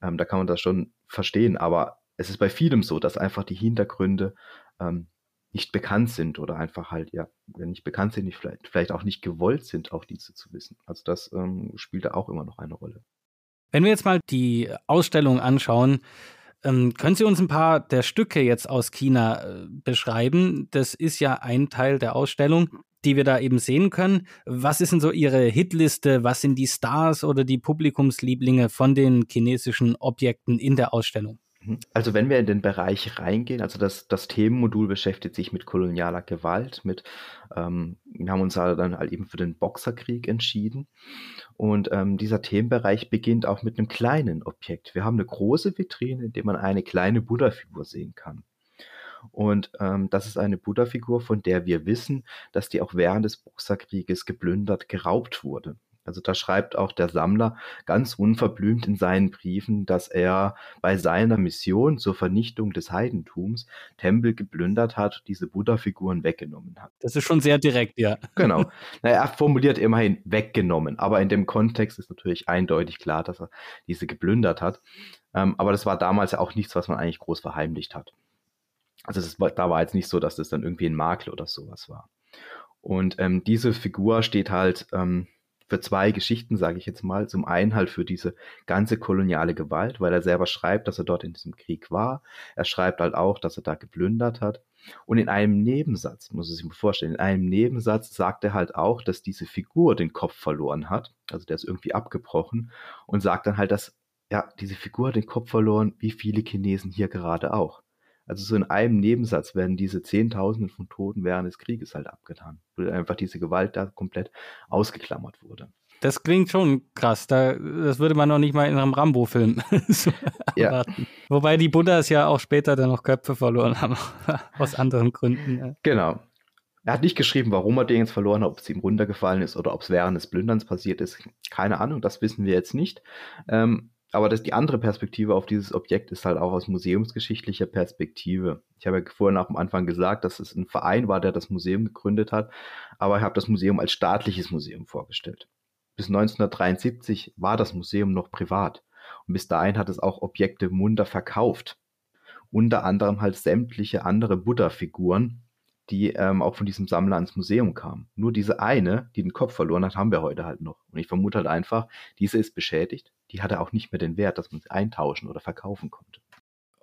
ähm, da kann man das schon verstehen. Aber es ist bei vielem so, dass einfach die Hintergründe ähm, nicht bekannt sind oder einfach halt, ja, wenn nicht bekannt sind, nicht vielleicht, vielleicht auch nicht gewollt sind, auch diese zu wissen. Also das ähm, spielt da auch immer noch eine Rolle. Wenn wir jetzt mal die Ausstellung anschauen, ähm, können Sie uns ein paar der Stücke jetzt aus China äh, beschreiben? Das ist ja ein Teil der Ausstellung, die wir da eben sehen können. Was ist denn so Ihre Hitliste? Was sind die Stars oder die Publikumslieblinge von den chinesischen Objekten in der Ausstellung? Mhm. Also wenn wir in den Bereich reingehen, also das, das Themenmodul beschäftigt sich mit kolonialer Gewalt, mit, ähm, wir haben uns dann halt eben für den Boxerkrieg entschieden. Und ähm, dieser Themenbereich beginnt auch mit einem kleinen Objekt. Wir haben eine große Vitrine, in der man eine kleine Buddha-Figur sehen kann. Und ähm, das ist eine Buddha-Figur, von der wir wissen, dass die auch während des Boxerkrieges geplündert, geraubt wurde. Also da schreibt auch der Sammler ganz unverblümt in seinen Briefen, dass er bei seiner Mission zur Vernichtung des Heidentums Tempel geplündert hat, diese Buddha-Figuren weggenommen hat. Das ist schon sehr direkt, ja. Genau. Naja, er formuliert immerhin weggenommen, aber in dem Kontext ist natürlich eindeutig klar, dass er diese geplündert hat. Ähm, aber das war damals ja auch nichts, was man eigentlich groß verheimlicht hat. Also das da war jetzt nicht so, dass das dann irgendwie ein Makel oder sowas war. Und ähm, diese Figur steht halt ähm, für zwei Geschichten, sage ich jetzt mal. Zum einen halt für diese ganze koloniale Gewalt, weil er selber schreibt, dass er dort in diesem Krieg war. Er schreibt halt auch, dass er da geplündert hat. Und in einem Nebensatz, muss sich mal vorstellen, in einem Nebensatz sagt er halt auch, dass diese Figur den Kopf verloren hat. Also der ist irgendwie abgebrochen und sagt dann halt, dass ja, diese Figur hat den Kopf verloren, wie viele Chinesen hier gerade auch. Also so in einem Nebensatz werden diese Zehntausenden von Toten während des Krieges halt abgetan, weil einfach diese Gewalt da komplett ausgeklammert wurde. Das klingt schon krass. Da, das würde man noch nicht mal in einem Rambo-Film so ja. erwarten. Wobei die Buddhas ja auch später dann noch Köpfe verloren haben, aus anderen Gründen. Genau. Er hat nicht geschrieben, warum er den jetzt verloren hat, ob es ihm runtergefallen ist oder ob es während des Plünderns passiert ist. Keine Ahnung, das wissen wir jetzt nicht. Ähm, aber das, die andere Perspektive auf dieses Objekt ist halt auch aus museumsgeschichtlicher Perspektive. Ich habe ja vorhin auch am Anfang gesagt, dass es ein Verein war, der das Museum gegründet hat, aber ich habe das Museum als staatliches Museum vorgestellt. Bis 1973 war das Museum noch privat und bis dahin hat es auch Objekte munter verkauft. Unter anderem halt sämtliche andere Buddha-Figuren, die ähm, auch von diesem Sammler ans Museum kamen. Nur diese eine, die den Kopf verloren hat, haben wir heute halt noch. Und ich vermute halt einfach, diese ist beschädigt. Die hatte auch nicht mehr den Wert, dass man sie eintauschen oder verkaufen konnte.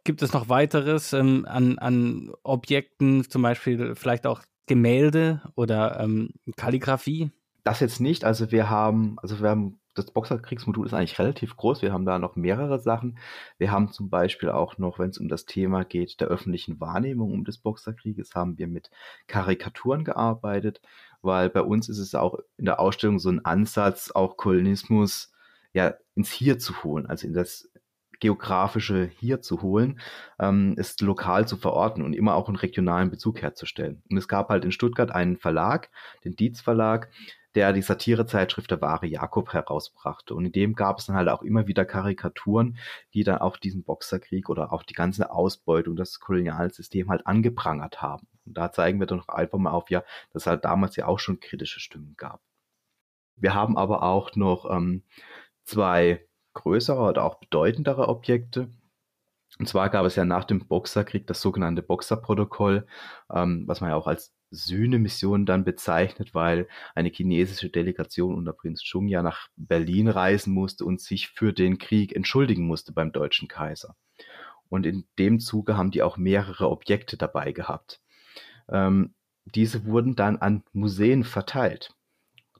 Gibt es noch weiteres ähm, an, an Objekten, zum Beispiel vielleicht auch Gemälde oder ähm, Kalligrafie? Das jetzt nicht. Also wir haben, also wir haben das Boxerkriegsmodul ist eigentlich relativ groß. Wir haben da noch mehrere Sachen. Wir haben zum Beispiel auch noch, wenn es um das Thema geht, der öffentlichen Wahrnehmung um des Boxerkrieges, haben wir mit Karikaturen gearbeitet, weil bei uns ist es auch in der Ausstellung so ein Ansatz, auch Kolonismus ja ins Hier zu holen, also in das geografische Hier zu holen, ähm, ist lokal zu verorten und immer auch einen regionalen Bezug herzustellen. Und es gab halt in Stuttgart einen Verlag, den Dietz Verlag, der die Satirezeitschrift Der wahre Jakob herausbrachte. Und in dem gab es dann halt auch immer wieder Karikaturen, die dann auch diesen Boxerkrieg oder auch die ganze Ausbeutung, das koloniale System halt angeprangert haben. Und da zeigen wir dann noch einfach mal auf, ja, dass es halt damals ja auch schon kritische Stimmen gab. Wir haben aber auch noch ähm, zwei größere oder auch bedeutendere Objekte. Und zwar gab es ja nach dem Boxerkrieg das sogenannte Boxerprotokoll, ähm, was man ja auch als Sühnemission dann bezeichnet, weil eine chinesische Delegation unter Prinz Chung ja nach Berlin reisen musste und sich für den Krieg entschuldigen musste beim deutschen Kaiser. Und in dem Zuge haben die auch mehrere Objekte dabei gehabt. Ähm, diese wurden dann an Museen verteilt.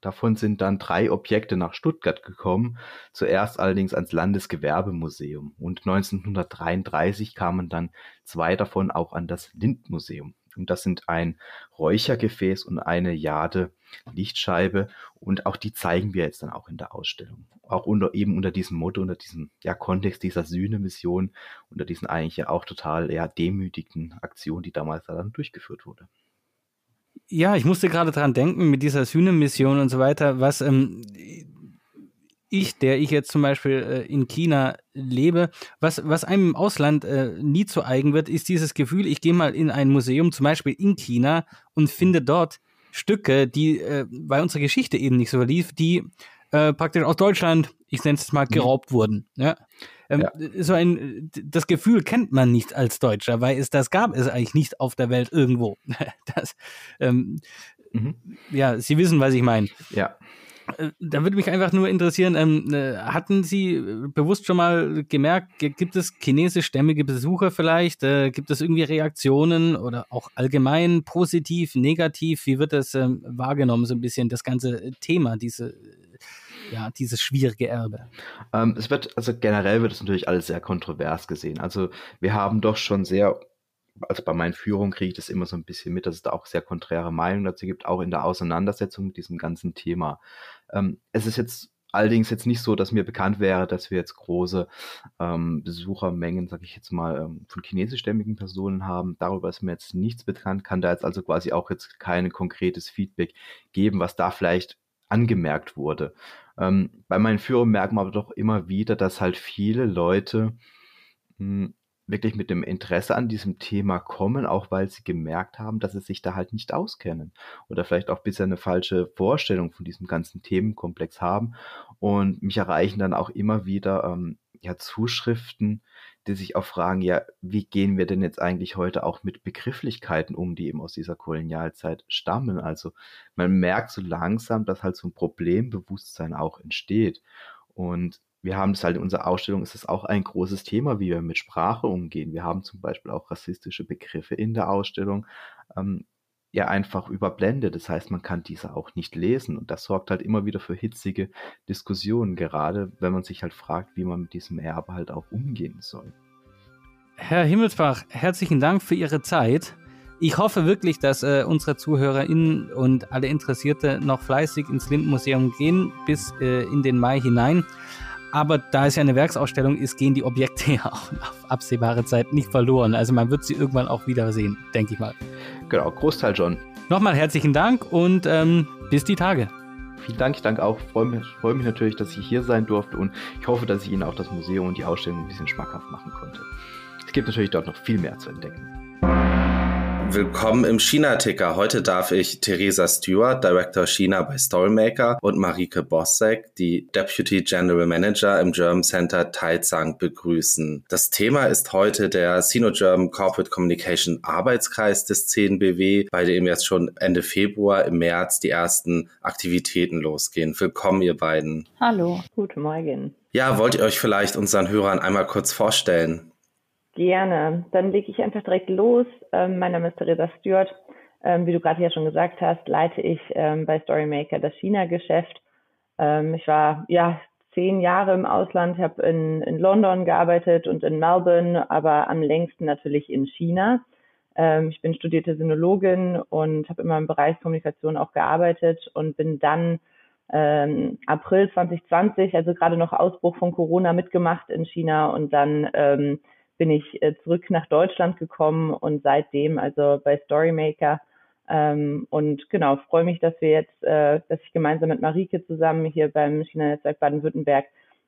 Davon sind dann drei Objekte nach Stuttgart gekommen, zuerst allerdings ans Landesgewerbemuseum. Und 1933 kamen dann zwei davon auch an das Lindmuseum. Und das sind ein Räuchergefäß und eine Jade Lichtscheibe. Und auch die zeigen wir jetzt dann auch in der Ausstellung. Auch unter, eben unter diesem Motto, unter diesem ja, Kontext dieser Sühne-Mission, unter diesen eigentlich ja auch total ja, demütigten Aktionen, die damals dann durchgeführt wurde. Ja, ich musste gerade dran denken mit dieser Sühne-Mission und so weiter, was ähm, ich, der ich jetzt zum Beispiel äh, in China lebe, was, was einem im Ausland äh, nie zu eigen wird, ist dieses Gefühl, ich gehe mal in ein Museum, zum Beispiel in China, und finde dort Stücke, die äh, bei unserer Geschichte eben nicht so lief, die äh, praktisch aus Deutschland, ich nenne es mal, geraubt mhm. wurden. Ja? Ähm, ja. So ein, das Gefühl kennt man nicht als Deutscher, weil es das gab es eigentlich nicht auf der Welt irgendwo. Das, ähm, mhm. Ja, Sie wissen, was ich meine. Ja. Äh, da würde mich einfach nur interessieren, ähm, äh, hatten Sie bewusst schon mal gemerkt, gibt es chinesischstämmige Besucher vielleicht? Äh, gibt es irgendwie Reaktionen oder auch allgemein positiv, negativ? Wie wird das ähm, wahrgenommen, so ein bisschen das ganze Thema, diese, ja, dieses schwierige Erbe? Ähm, es wird, also generell wird es natürlich alles sehr kontrovers gesehen. Also wir haben doch schon sehr also bei meinen Führungen kriege ich das immer so ein bisschen mit, dass es da auch sehr konträre Meinungen dazu gibt, auch in der Auseinandersetzung mit diesem ganzen Thema. Ähm, es ist jetzt allerdings jetzt nicht so, dass mir bekannt wäre, dass wir jetzt große ähm, Besuchermengen, sage ich jetzt mal, ähm, von chinesischstämmigen Personen haben. Darüber ist mir jetzt nichts bekannt, kann da jetzt also quasi auch jetzt kein konkretes Feedback geben, was da vielleicht angemerkt wurde. Ähm, bei meinen Führern merken wir aber doch immer wieder, dass halt viele Leute mh, hm, wirklich mit dem Interesse an diesem Thema kommen, auch weil sie gemerkt haben, dass sie sich da halt nicht auskennen oder vielleicht auch bisher eine falsche Vorstellung von diesem ganzen Themenkomplex haben. Und mich erreichen dann auch immer wieder ähm, ja, Zuschriften, die sich auch fragen, ja, wie gehen wir denn jetzt eigentlich heute auch mit Begrifflichkeiten um, die eben aus dieser Kolonialzeit stammen? Also man merkt so langsam, dass halt so ein Problembewusstsein auch entsteht. Und wir haben es halt in unserer Ausstellung, ist es auch ein großes Thema, wie wir mit Sprache umgehen. Wir haben zum Beispiel auch rassistische Begriffe in der Ausstellung. Ähm, ja einfach überblendet. Das heißt, man kann diese auch nicht lesen. Und das sorgt halt immer wieder für hitzige Diskussionen, gerade wenn man sich halt fragt, wie man mit diesem Erbe halt auch umgehen soll. Herr Himmelsbach, herzlichen Dank für Ihre Zeit. Ich hoffe wirklich, dass äh, unsere ZuhörerInnen und alle Interessierte noch fleißig ins Lindenmuseum gehen bis äh, in den Mai hinein. Aber da es ja eine Werksausstellung ist, gehen die Objekte ja auch auf absehbare Zeit nicht verloren. Also man wird sie irgendwann auch wiedersehen, denke ich mal. Genau, Großteil schon. Nochmal herzlichen Dank und ähm, bis die Tage. Vielen Dank, ich danke auch. Ich freue mich, freue mich natürlich, dass ich hier sein durfte und ich hoffe, dass ich Ihnen auch das Museum und die Ausstellung ein bisschen schmackhaft machen konnte. Es gibt natürlich dort noch viel mehr zu entdecken. Willkommen im China-Ticker. Heute darf ich Theresa Stewart, Director China bei Storymaker und Marike Bossek, die Deputy General Manager im German Center Taizang begrüßen. Das Thema ist heute der Sino-German Corporate Communication Arbeitskreis des CNBW, bei dem jetzt schon Ende Februar im März die ersten Aktivitäten losgehen. Willkommen, ihr beiden. Hallo, guten Morgen. Ja, wollt ihr euch vielleicht unseren Hörern einmal kurz vorstellen? Gerne. Dann lege ich einfach direkt los. Ähm, mein Name ist Theresa Stewart. Ähm, wie du gerade ja schon gesagt hast, leite ich ähm, bei Storymaker das China-Geschäft. Ähm, ich war ja zehn Jahre im Ausland, habe in, in London gearbeitet und in Melbourne, aber am längsten natürlich in China. Ähm, ich bin studierte Sinologin und habe immer im Bereich Kommunikation auch gearbeitet und bin dann ähm, April 2020, also gerade noch Ausbruch von Corona mitgemacht in China und dann ähm, bin ich äh, zurück nach Deutschland gekommen und seitdem also bei Storymaker ähm, und genau freue mich, dass wir jetzt, äh, dass ich gemeinsam mit Marike zusammen hier beim China-Netzwerk Baden-Württemberg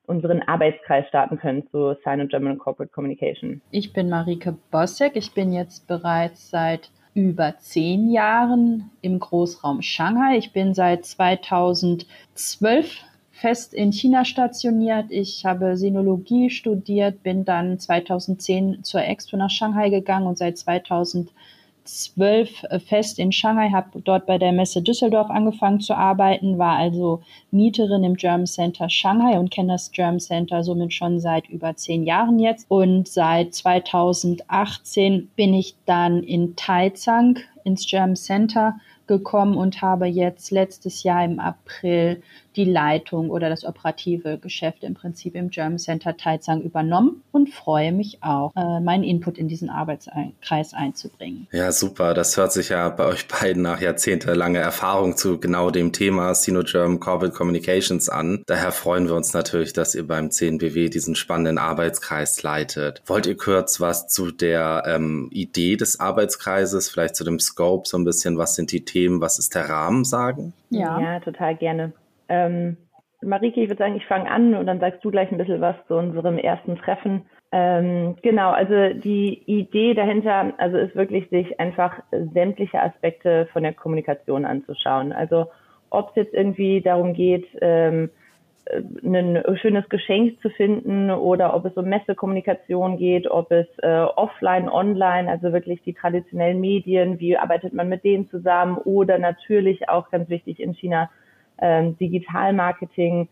unseren Arbeitskreis starten können zu Sino-German Corporate Communication. Ich bin Marike Bossek. Ich bin jetzt bereits seit über zehn Jahren im Großraum Shanghai. Ich bin seit 2012 fest in China stationiert. Ich habe Sinologie studiert, bin dann 2010 zur Expo nach Shanghai gegangen und seit 2012 äh, fest in Shanghai, habe dort bei der Messe Düsseldorf angefangen zu arbeiten, war also Mieterin im German Center Shanghai und kenne das German Center somit schon seit über zehn Jahren jetzt. Und seit 2018 bin ich dann in Taizang ins German Center gekommen und habe jetzt letztes Jahr im April die Leitung oder das operative Geschäft im Prinzip im German Center Taizang übernommen und freue mich auch, äh, meinen Input in diesen Arbeitskreis einzubringen. Ja, super. Das hört sich ja bei euch beiden nach jahrzehntelanger Erfahrung zu genau dem Thema Sino-German Corporate Communications an. Daher freuen wir uns natürlich, dass ihr beim CNBW diesen spannenden Arbeitskreis leitet. Wollt ihr kurz was zu der ähm, Idee des Arbeitskreises, vielleicht zu dem Scope, so ein bisschen, was sind die Themen, was ist der Rahmen sagen? Ja, ja total gerne. Ähm, Marike, ich würde sagen, ich fange an und dann sagst du gleich ein bisschen was zu unserem ersten Treffen. Ähm, genau, also die Idee dahinter, also ist wirklich, sich einfach sämtliche Aspekte von der Kommunikation anzuschauen. Also ob es jetzt irgendwie darum geht, ähm, ein schönes Geschenk zu finden oder ob es um Messekommunikation geht, ob es äh, offline, online, also wirklich die traditionellen Medien, wie arbeitet man mit denen zusammen oder natürlich auch ganz wichtig in China ähm, Digitalmarketing,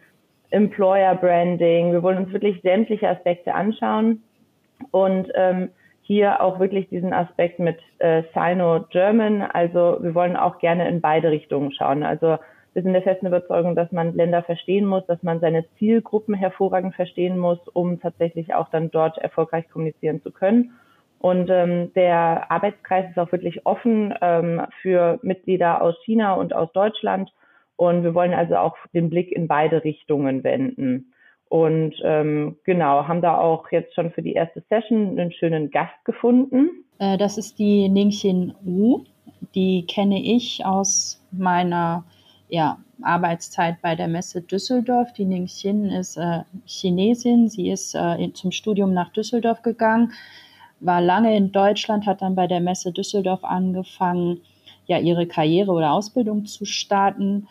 Employer Branding. Wir wollen uns wirklich sämtliche Aspekte anschauen und ähm, hier auch wirklich diesen Aspekt mit äh, Sino-German. Also wir wollen auch gerne in beide Richtungen schauen. Also wir sind der festen Überzeugung, dass man Länder verstehen muss, dass man seine Zielgruppen hervorragend verstehen muss, um tatsächlich auch dann dort erfolgreich kommunizieren zu können. Und ähm, der Arbeitskreis ist auch wirklich offen ähm, für Mitglieder aus China und aus Deutschland. Und wir wollen also auch den Blick in beide Richtungen wenden. Und ähm, genau, haben da auch jetzt schon für die erste Session einen schönen Gast gefunden. Äh, das ist die Ningxin Wu. Die kenne ich aus meiner ja, Arbeitszeit bei der Messe Düsseldorf. Die Ning Xin ist äh, Chinesin. Sie ist äh, in, zum Studium nach Düsseldorf gegangen, war lange in Deutschland, hat dann bei der Messe Düsseldorf angefangen, ja, ihre Karriere oder Ausbildung zu starten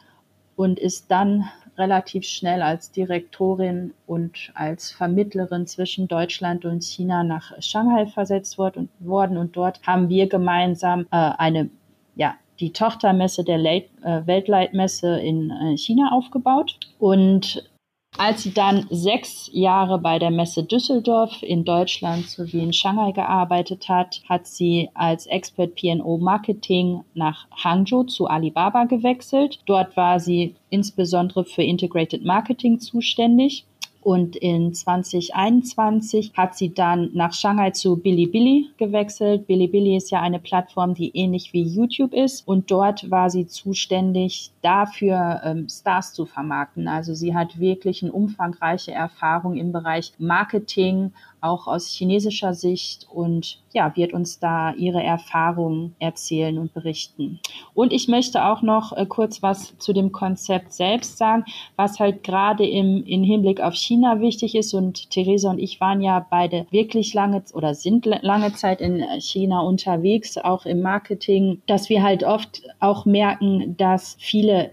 und ist dann relativ schnell als Direktorin und als Vermittlerin zwischen Deutschland und China nach Shanghai versetzt worden und dort haben wir gemeinsam äh, eine ja, die Tochtermesse der äh, Weltleitmesse in äh, China aufgebaut. Und als sie dann sechs Jahre bei der Messe Düsseldorf in Deutschland sowie in Shanghai gearbeitet hat, hat sie als Expert PNO Marketing nach Hangzhou zu Alibaba gewechselt. Dort war sie insbesondere für Integrated Marketing zuständig und in 2021 hat sie dann nach Shanghai zu Bilibili gewechselt. Bilibili ist ja eine Plattform, die ähnlich wie YouTube ist. Und dort war sie zuständig dafür, ähm, Stars zu vermarkten. Also sie hat wirklich eine umfangreiche Erfahrung im Bereich Marketing, auch aus chinesischer Sicht und ja, wird uns da ihre Erfahrungen erzählen und berichten. Und ich möchte auch noch äh, kurz was zu dem Konzept selbst sagen, was halt gerade im, im Hinblick auf China wichtig ist. Und Theresa und ich waren ja beide wirklich lange oder sind lange Zeit in China unterwegs, auch im Marketing, dass wir halt oft auch merken, dass viele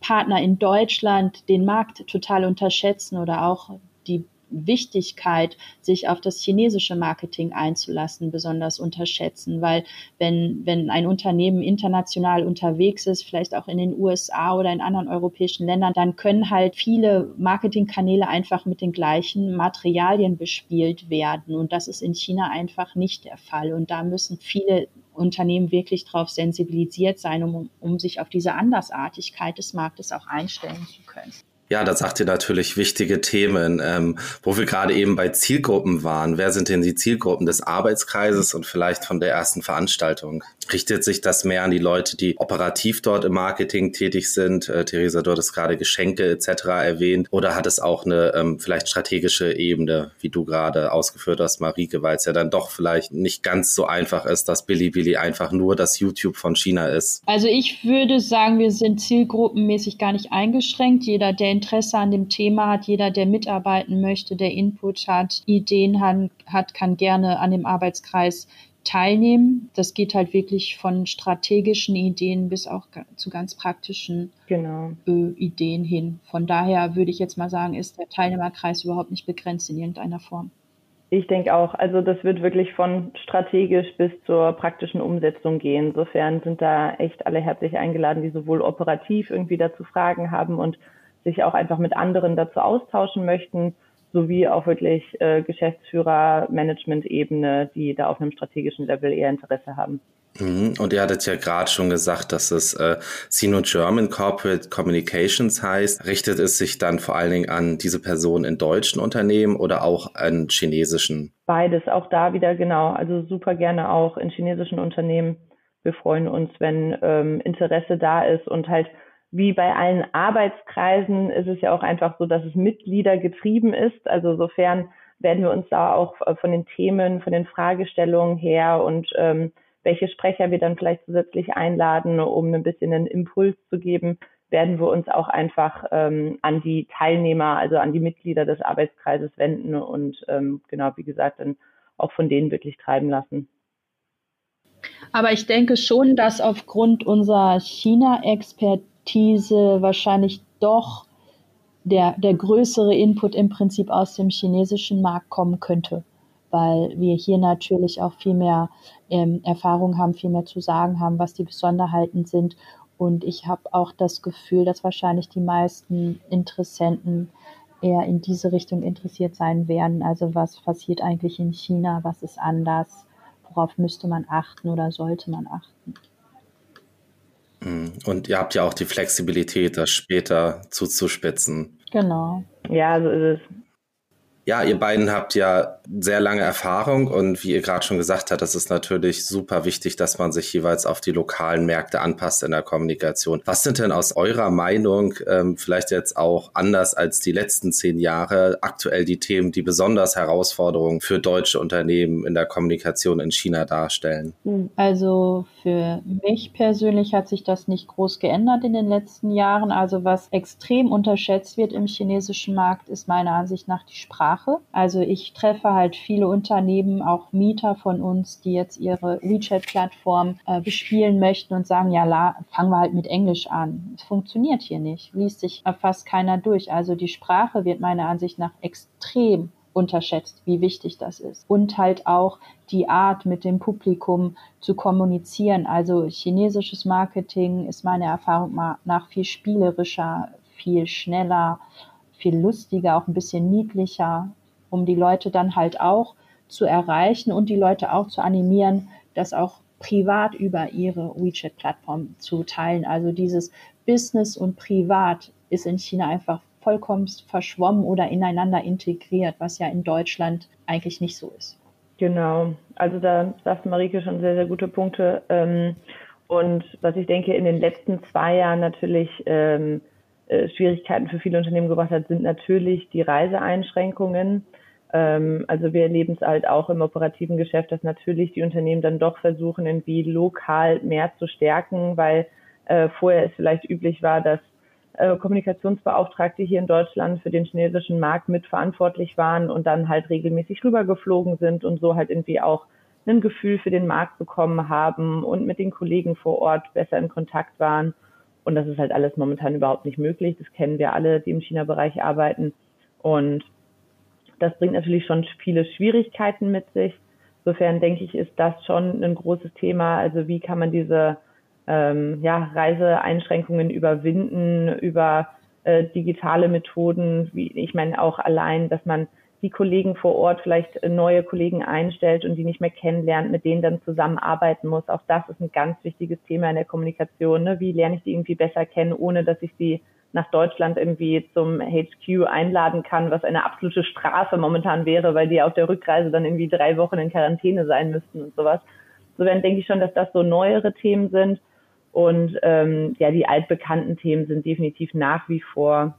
Partner in Deutschland den Markt total unterschätzen oder auch die Wichtigkeit, sich auf das chinesische Marketing einzulassen, besonders unterschätzen, weil wenn, wenn ein Unternehmen international unterwegs ist, vielleicht auch in den USA oder in anderen europäischen Ländern, dann können halt viele Marketingkanäle einfach mit den gleichen Materialien bespielt werden. Und das ist in China einfach nicht der Fall. Und da müssen viele Unternehmen wirklich darauf sensibilisiert sein, um, um sich auf diese Andersartigkeit des Marktes auch einstellen zu können. Ja, da sagt ihr natürlich wichtige Themen, ähm, wo wir gerade eben bei Zielgruppen waren. Wer sind denn die Zielgruppen des Arbeitskreises und vielleicht von der ersten Veranstaltung? Richtet sich das mehr an die Leute, die operativ dort im Marketing tätig sind? Äh, Theresa, du hattest gerade Geschenke etc. erwähnt. Oder hat es auch eine ähm, vielleicht strategische Ebene, wie du gerade ausgeführt hast, Marike, weil es ja dann doch vielleicht nicht ganz so einfach ist, dass Bilibili einfach nur das YouTube von China ist? Also ich würde sagen, wir sind zielgruppenmäßig gar nicht eingeschränkt. Jeder, der Interesse an dem Thema hat, jeder, der mitarbeiten möchte, der Input hat, Ideen hat, kann gerne an dem Arbeitskreis teilnehmen. Das geht halt wirklich von strategischen Ideen bis auch zu ganz praktischen genau. Ideen hin. Von daher würde ich jetzt mal sagen, ist der Teilnehmerkreis überhaupt nicht begrenzt in irgendeiner Form. Ich denke auch, also das wird wirklich von strategisch bis zur praktischen Umsetzung gehen. Insofern sind da echt alle herzlich eingeladen, die sowohl operativ irgendwie dazu Fragen haben und sich auch einfach mit anderen dazu austauschen möchten, sowie auch wirklich äh, Geschäftsführer, Management-Ebene, die da auf einem strategischen Level eher Interesse haben. Mhm. Und ihr hattet ja gerade schon gesagt, dass es äh, Sino-German Corporate Communications heißt. Richtet es sich dann vor allen Dingen an diese Personen in deutschen Unternehmen oder auch an chinesischen? Beides, auch da wieder genau. Also super gerne auch in chinesischen Unternehmen. Wir freuen uns, wenn ähm, Interesse da ist und halt wie bei allen Arbeitskreisen ist es ja auch einfach so, dass es Mitglieder getrieben ist. Also sofern werden wir uns da auch äh, von den Themen, von den Fragestellungen her und ähm, welche Sprecher wir dann vielleicht zusätzlich einladen, um ein bisschen einen Impuls zu geben, werden wir uns auch einfach ähm, an die Teilnehmer, also an die Mitglieder des Arbeitskreises wenden und ähm, genau, wie gesagt, dann auch von denen wirklich treiben lassen. Aber ich denke schon, dass aufgrund unserer China-Expertise Expertise wahrscheinlich doch der, der größere Input im Prinzip aus dem chinesischen Markt kommen könnte, weil wir hier natürlich auch viel mehr ähm, Erfahrung haben, viel mehr zu sagen haben, was die Besonderheiten sind. Und ich habe auch das Gefühl, dass wahrscheinlich die meisten Interessenten eher in diese Richtung interessiert sein werden. Also was passiert eigentlich in China, was ist anders, worauf müsste man achten oder sollte man achten. Mhm. Und ihr habt ja auch die Flexibilität, das später zuzuspitzen. Genau. Ja, so ist es. Ja, ihr beiden habt ja sehr lange Erfahrung und wie ihr gerade schon gesagt habt, das ist natürlich super wichtig, dass man sich jeweils auf die lokalen Märkte anpasst in der Kommunikation. Was sind denn aus eurer Meinung ähm, vielleicht jetzt auch anders als die letzten zehn Jahre aktuell die Themen, die besonders Herausforderungen für deutsche Unternehmen in der Kommunikation in China darstellen? Also für mich persönlich hat sich das nicht groß geändert in den letzten Jahren. Also was extrem unterschätzt wird im chinesischen Markt, ist meiner Ansicht nach die Sprache. Also ich treffe halt viele Unternehmen, auch Mieter von uns, die jetzt ihre WeChat-Plattform äh, bespielen möchten und sagen, ja, la, fangen wir halt mit Englisch an. Es funktioniert hier nicht, liest sich fast keiner durch. Also die Sprache wird meiner Ansicht nach extrem unterschätzt, wie wichtig das ist. Und halt auch die Art, mit dem Publikum zu kommunizieren. Also chinesisches Marketing ist meiner Erfahrung nach viel spielerischer, viel schneller, viel lustiger, auch ein bisschen niedlicher, um die Leute dann halt auch zu erreichen und die Leute auch zu animieren, das auch privat über ihre WeChat-Plattform zu teilen. Also dieses Business und Privat ist in China einfach vollkommen verschwommen oder ineinander integriert, was ja in Deutschland eigentlich nicht so ist. Genau, also da sagt Marike schon sehr, sehr gute Punkte. Ähm, und was ich denke, in den letzten zwei Jahren natürlich ähm, äh, Schwierigkeiten für viele Unternehmen gebracht hat, sind natürlich die Reiseeinschränkungen. Ähm, also wir erleben es halt auch im operativen Geschäft, dass natürlich die Unternehmen dann doch versuchen, irgendwie lokal mehr zu stärken, weil äh, vorher es vielleicht üblich war, dass äh, Kommunikationsbeauftragte hier in Deutschland für den chinesischen Markt mitverantwortlich waren und dann halt regelmäßig rübergeflogen sind und so halt irgendwie auch ein Gefühl für den Markt bekommen haben und mit den Kollegen vor Ort besser in Kontakt waren. Und das ist halt alles momentan überhaupt nicht möglich. Das kennen wir alle, die im China-Bereich arbeiten. Und das bringt natürlich schon viele Schwierigkeiten mit sich. Insofern denke ich, ist das schon ein großes Thema. Also wie kann man diese ähm, ja, Reiseeinschränkungen überwinden über äh, digitale Methoden, wie ich meine auch allein, dass man die Kollegen vor Ort vielleicht neue Kollegen einstellt und die nicht mehr kennenlernt, mit denen dann zusammenarbeiten muss. Auch das ist ein ganz wichtiges Thema in der Kommunikation. Ne? Wie lerne ich die irgendwie besser kennen, ohne dass ich sie nach Deutschland irgendwie zum HQ einladen kann, was eine absolute Strafe momentan wäre, weil die auf der Rückreise dann irgendwie drei Wochen in Quarantäne sein müssten und sowas. Insofern denke ich schon, dass das so neuere Themen sind. Und ähm, ja, die altbekannten Themen sind definitiv nach wie vor,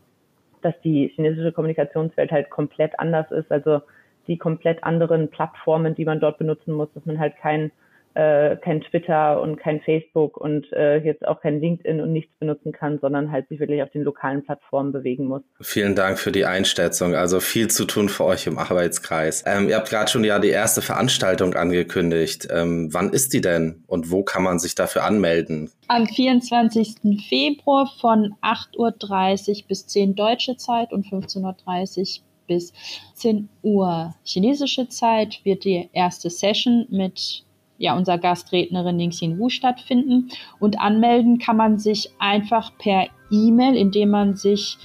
dass die chinesische Kommunikationswelt halt komplett anders ist. Also die komplett anderen Plattformen, die man dort benutzen muss, dass man halt kein äh, kein Twitter und kein Facebook und äh, jetzt auch kein LinkedIn und nichts benutzen kann, sondern halt sich wirklich auf den lokalen Plattformen bewegen muss. Vielen Dank für die Einschätzung. Also viel zu tun für euch im Arbeitskreis. Ähm, ihr habt gerade schon ja die erste Veranstaltung angekündigt. Ähm, wann ist die denn und wo kann man sich dafür anmelden? Am 24. Februar von 8.30 Uhr bis 10 deutsche Zeit und 15.30 Uhr bis 10 Uhr chinesische Zeit wird die erste Session mit ja, unserer Gastrednerin Ningxin Wu stattfinden. Und anmelden kann man sich einfach per E-Mail, indem man sich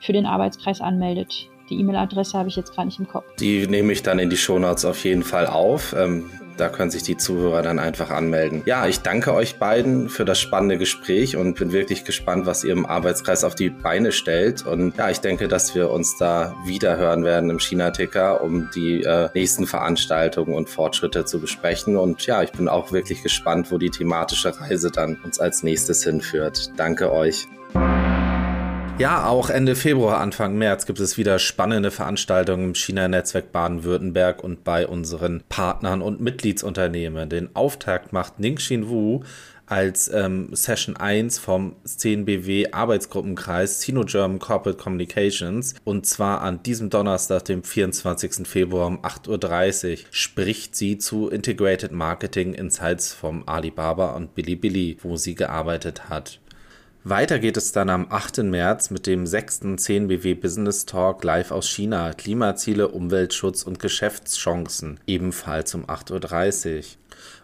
für den Arbeitskreis anmeldet. Die E-Mail-Adresse habe ich jetzt gerade nicht im Kopf. Die nehme ich dann in die Shownotes auf jeden Fall auf. Ähm, da können sich die Zuhörer dann einfach anmelden. Ja, ich danke euch beiden für das spannende Gespräch und bin wirklich gespannt, was ihr im Arbeitskreis auf die Beine stellt. Und ja, ich denke, dass wir uns da wieder hören werden im China-Ticker, um die äh, nächsten Veranstaltungen und Fortschritte zu besprechen. Und ja, ich bin auch wirklich gespannt, wo die thematische Reise dann uns als nächstes hinführt. Danke euch. Ja, auch Ende Februar, Anfang März gibt es wieder spannende Veranstaltungen im China-Netzwerk Baden-Württemberg und bei unseren Partnern und Mitgliedsunternehmen. Den Auftakt macht Ningxin Wu als ähm, Session 1 vom 10BW Arbeitsgruppenkreis Sino-German Corporate Communications und zwar an diesem Donnerstag, dem 24. Februar um 8.30 Uhr spricht sie zu Integrated Marketing Insights vom Alibaba und Bilibili, wo sie gearbeitet hat. Weiter geht es dann am 8. März mit dem 6. 10BW Business Talk live aus China. Klimaziele, Umweltschutz und Geschäftschancen. Ebenfalls um 8.30 Uhr.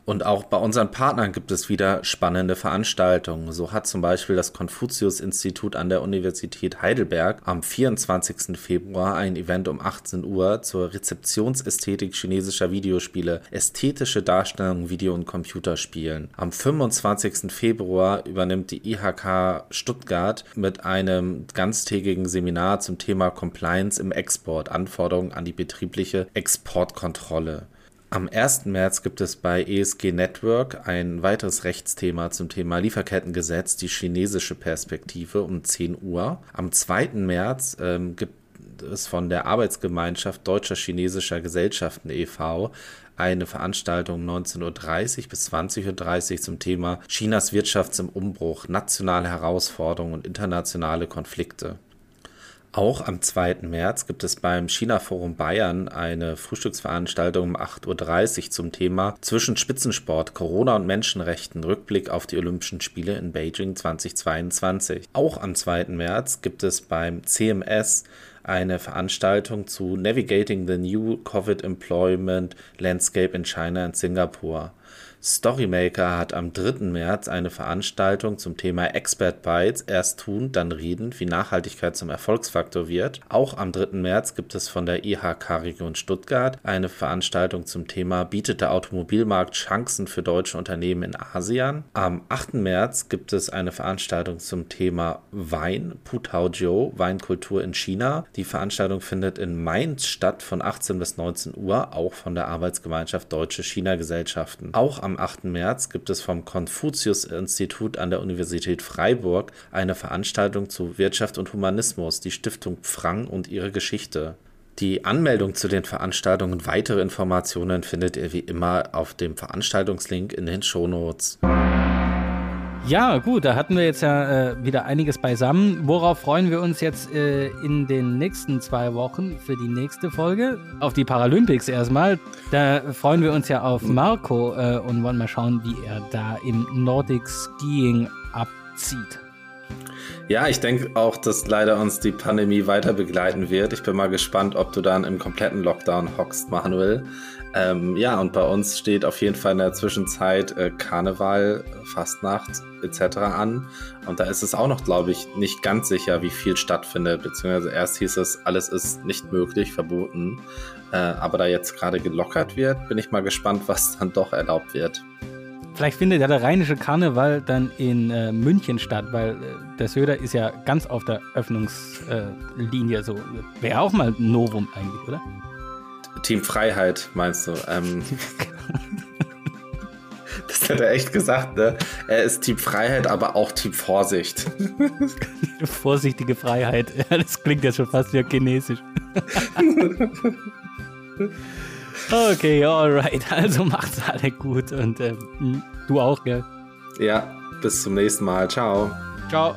Und auch bei unseren Partnern gibt es wieder spannende Veranstaltungen. So hat zum Beispiel das Konfuzius-Institut an der Universität Heidelberg am 24. Februar ein Event um 18 Uhr zur Rezeptionsästhetik chinesischer Videospiele, ästhetische Darstellung Video- und Computerspielen. Am 25. Februar übernimmt die IHK Stuttgart mit einem ganztägigen Seminar zum Thema Compliance im Export, Anforderungen an die betriebliche Exportkontrolle. Am 1. März gibt es bei ESG Network ein weiteres Rechtsthema zum Thema Lieferkettengesetz, die chinesische Perspektive um 10 Uhr. Am 2. März ähm, gibt es von der Arbeitsgemeinschaft Deutscher Chinesischer Gesellschaften e.V. eine Veranstaltung 19.30 Uhr bis 20.30 Uhr zum Thema Chinas Wirtschaft im Umbruch, nationale Herausforderungen und internationale Konflikte. Auch am 2. März gibt es beim China Forum Bayern eine Frühstücksveranstaltung um 8.30 Uhr zum Thema Zwischen Spitzensport, Corona und Menschenrechten, Rückblick auf die Olympischen Spiele in Beijing 2022. Auch am 2. März gibt es beim CMS eine Veranstaltung zu Navigating the New Covid Employment Landscape in China und Singapur. Storymaker hat am 3. März eine Veranstaltung zum Thema Expert Bytes, erst tun, dann reden, wie Nachhaltigkeit zum Erfolgsfaktor wird. Auch am 3. März gibt es von der IHK Region Stuttgart eine Veranstaltung zum Thema Bietet der Automobilmarkt Chancen für deutsche Unternehmen in ASEAN. Am 8. März gibt es eine Veranstaltung zum Thema Wein, Putaojiu, Weinkultur in China. Die Veranstaltung findet in Mainz statt von 18 bis 19 Uhr, auch von der Arbeitsgemeinschaft Deutsche China-Gesellschaften. Auch am 8. März gibt es vom Konfuzius-Institut an der Universität Freiburg eine Veranstaltung zu Wirtschaft und Humanismus, die Stiftung Pfrang und ihre Geschichte. Die Anmeldung zu den Veranstaltungen und weitere Informationen findet ihr wie immer auf dem Veranstaltungslink in den Shownotes. Ja, gut, da hatten wir jetzt ja äh, wieder einiges beisammen. Worauf freuen wir uns jetzt äh, in den nächsten zwei Wochen für die nächste Folge? Auf die Paralympics erstmal. Da freuen wir uns ja auf Marco äh, und wollen mal schauen, wie er da im Nordic Skiing abzieht. Ja, ich denke auch, dass leider uns die Pandemie weiter begleiten wird. Ich bin mal gespannt, ob du dann im kompletten Lockdown hockst, Manuel. Ähm, ja, und bei uns steht auf jeden Fall in der Zwischenzeit äh, Karneval, Fastnacht etc. an. Und da ist es auch noch, glaube ich, nicht ganz sicher, wie viel stattfindet. Beziehungsweise erst hieß es, alles ist nicht möglich, verboten. Äh, aber da jetzt gerade gelockert wird, bin ich mal gespannt, was dann doch erlaubt wird. Vielleicht findet ja der rheinische Karneval dann in äh, München statt, weil äh, der Söder ist ja ganz auf der Öffnungslinie. so wäre auch mal ein Novum eigentlich, oder? Team Freiheit, meinst du? Ähm, das hat er echt gesagt, ne? Er ist Team Freiheit, aber auch Team Vorsicht. Vorsichtige Freiheit. Das klingt ja schon fast wie chinesisch. okay, alright. Also macht's alle gut und ähm, du auch, gell? Ja, bis zum nächsten Mal. Ciao. Ciao.